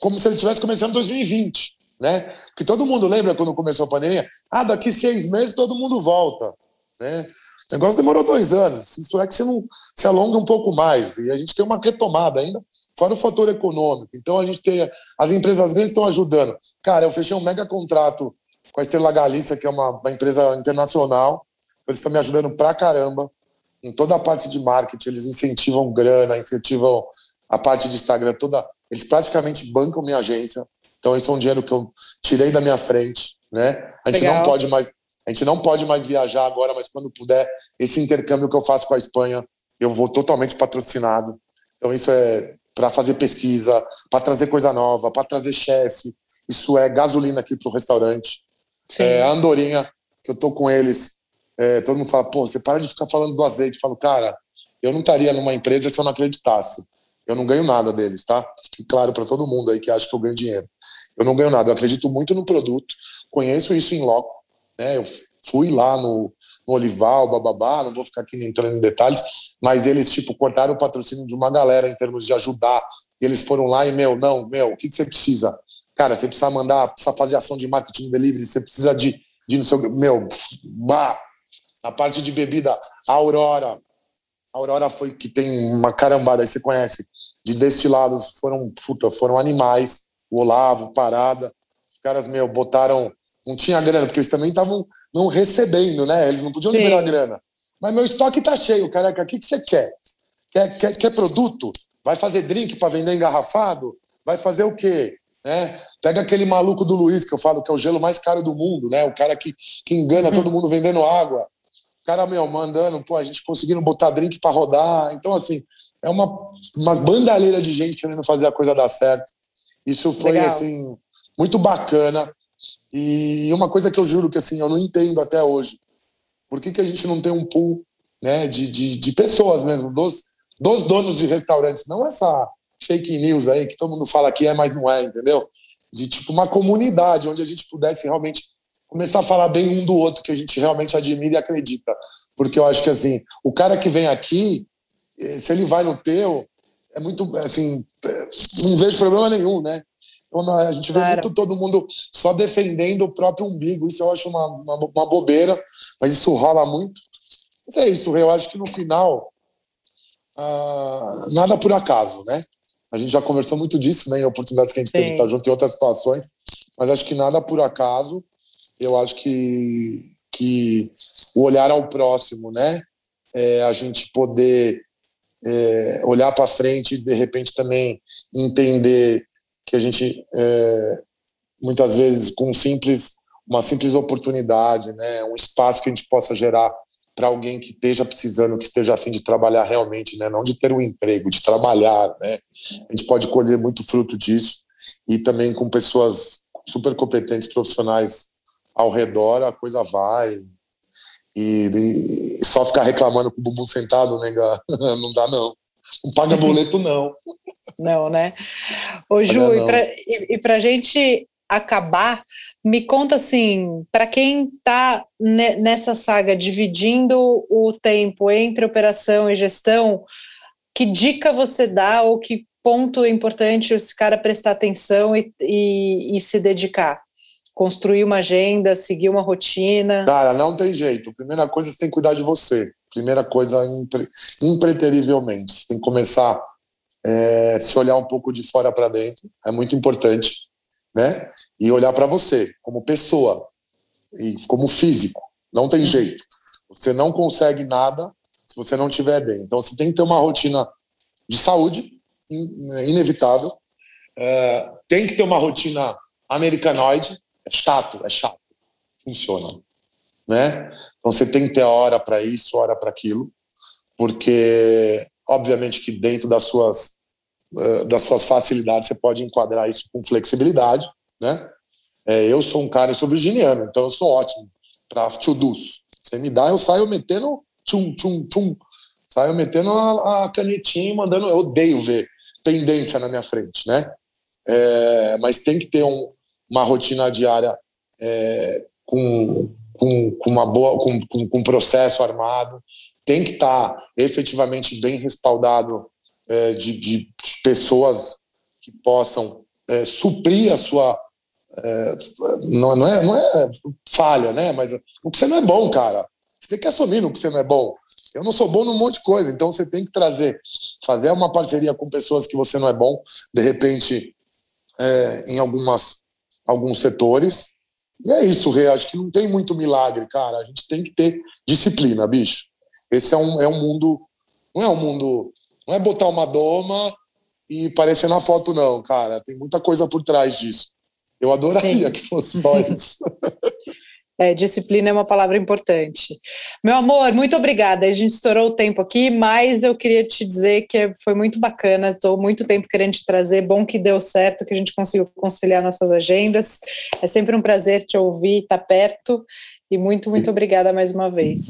como se ele estivesse começando 2020, né? Que todo mundo lembra quando começou a pandemia, ah, daqui seis meses todo mundo volta, né? O negócio demorou dois anos, isso é que se não se alonga um pouco mais e a gente tem uma retomada ainda, fora o fator econômico. Então a gente tem as empresas grandes estão ajudando. Cara, eu fechei um mega contrato com a Estrela Galícia, que é uma, uma empresa internacional, Eles estão me ajudando pra caramba em toda a parte de marketing. Eles incentivam grana, incentivam a parte de Instagram toda. Eles praticamente bancam minha agência. Então, esse é um dinheiro que eu tirei da minha frente, né? A gente Legal. não pode mais. A gente não pode mais viajar agora, mas quando puder, esse intercâmbio que eu faço com a Espanha, eu vou totalmente patrocinado. Então, isso é para fazer pesquisa, para trazer coisa nova, para trazer chefe. Isso é gasolina aqui para o restaurante. É, a Andorinha, que eu tô com eles, é, todo mundo fala, pô, você para de ficar falando do azeite. Eu falo, cara, eu não estaria numa empresa se eu não acreditasse. Eu não ganho nada deles, tá? Fique claro para todo mundo aí que acha que eu ganho dinheiro. Eu não ganho nada, eu acredito muito no produto, conheço isso em loco, né? Eu fui lá no, no Olival, bababá, não vou ficar aqui entrando em detalhes, mas eles, tipo, cortaram o patrocínio de uma galera em termos de ajudar. E eles foram lá e, meu, não, meu, o que, que você precisa? Cara, você precisa mandar, precisa fazer ação de marketing delivery, você precisa de, de no seu, meu, bah, na parte de bebida, a Aurora. A Aurora foi que tem uma carambada, aí você conhece, de destilados, foram, puta, foram animais, o Olavo, Parada, os caras, meu, botaram não tinha grana, porque eles também estavam não recebendo, né? Eles não podiam Sim. liberar grana. Mas meu estoque tá cheio, careca. O que, que você quer? quer? Quer, quer produto? Vai fazer drink para vender engarrafado? Vai fazer o quê? Né? Pega aquele maluco do Luiz, que eu falo que é o gelo mais caro do mundo, né? O cara que, que engana uhum. todo mundo vendendo água. O cara, meu, mandando, pô, a gente conseguindo botar drink para rodar. Então, assim, é uma, uma bandalheira de gente querendo fazer a coisa dar certo. Isso foi, Legal. assim, muito bacana. E uma coisa que eu juro que assim, eu não entendo até hoje. Por que, que a gente não tem um pool né, de, de, de pessoas mesmo, dos, dos donos de restaurantes, não essa fake news aí que todo mundo fala que é, mas não é, entendeu? De tipo uma comunidade onde a gente pudesse realmente começar a falar bem um do outro que a gente realmente admira e acredita. Porque eu acho que assim, o cara que vem aqui, eh, se ele vai no teu, é muito assim, eh, não vejo problema nenhum, né? a gente vê claro. muito todo mundo só defendendo o próprio umbigo. Isso eu acho uma, uma, uma, bobeira, mas isso rola muito. Mas é isso, eu acho que no final, ah, nada por acaso, né? A gente já conversou muito disso, né, em oportunidades que a gente Sim. teve de estar junto em outras situações, mas acho que nada por acaso. Eu acho que, que o olhar ao próximo, né? É, a gente poder é, olhar para frente e de repente também entender que a gente é, muitas vezes com simples uma simples oportunidade, né, um espaço que a gente possa gerar para alguém que esteja precisando, que esteja afim de trabalhar realmente, né, não de ter um emprego, de trabalhar, né, a gente pode colher muito fruto disso. E também com pessoas super competentes, profissionais ao redor, a coisa vai e, e só ficar reclamando com o bumbum sentado, né, não dá não. Não paga boleto, não. Não, né? Ô, Ju, e para a gente acabar, me conta assim, para quem está nessa saga dividindo o tempo entre operação e gestão, que dica você dá ou que ponto é importante esse cara prestar atenção e, e, e se dedicar? Construir uma agenda, seguir uma rotina? Cara, não tem jeito. Primeira coisa, você tem que cuidar de você. Primeira coisa, impre, impreterivelmente. Você tem que começar é, se olhar um pouco de fora para dentro. É muito importante, né? E olhar para você como pessoa e como físico. Não tem jeito. Você não consegue nada se você não estiver bem. Então você tem que ter uma rotina de saúde inevitável. É, tem que ter uma rotina americanoide. É chato, é chato. Funciona, né? Então você tem que ter hora para isso, hora para aquilo, porque obviamente que dentro das suas uh, das suas facilidades você pode enquadrar isso com flexibilidade, né? É, eu sou um cara, eu sou virginiano, então eu sou ótimo para to-dos. Você me dá, eu saio metendo tchum, tchum, tchum. Saio metendo a, a canetinha mandando. Eu odeio ver tendência na minha frente, né? É, mas tem que ter um, uma rotina diária é, com com, com uma boa com, com, com, processo armado, tem que estar tá efetivamente bem respaldado é, de, de, pessoas que possam é, suprir a sua é, não, não, é, não é falha, né? Mas o que você não é bom, cara. Você tem que assumir no que você não é bom. Eu não sou bom num monte de coisa, então você tem que trazer, fazer uma parceria com pessoas que você não é bom, de repente, é, em algumas alguns setores, E é isso, Rê. Acho que não tem muito milagre, cara. A gente tem que ter disciplina, bicho. Esse é um, é um mundo. Não é um mundo. Não é botar uma doma e parecer na foto, não, cara. Tem muita coisa por trás disso. Eu adoraria Sim. que fosse só isso. É, disciplina é uma palavra importante. Meu amor, muito obrigada. A gente estourou o tempo aqui, mas eu queria te dizer que foi muito bacana. Estou muito tempo querendo te trazer. Bom que deu certo, que a gente conseguiu conciliar nossas agendas. É sempre um prazer te ouvir, estar tá perto. E muito, muito obrigada mais uma vez.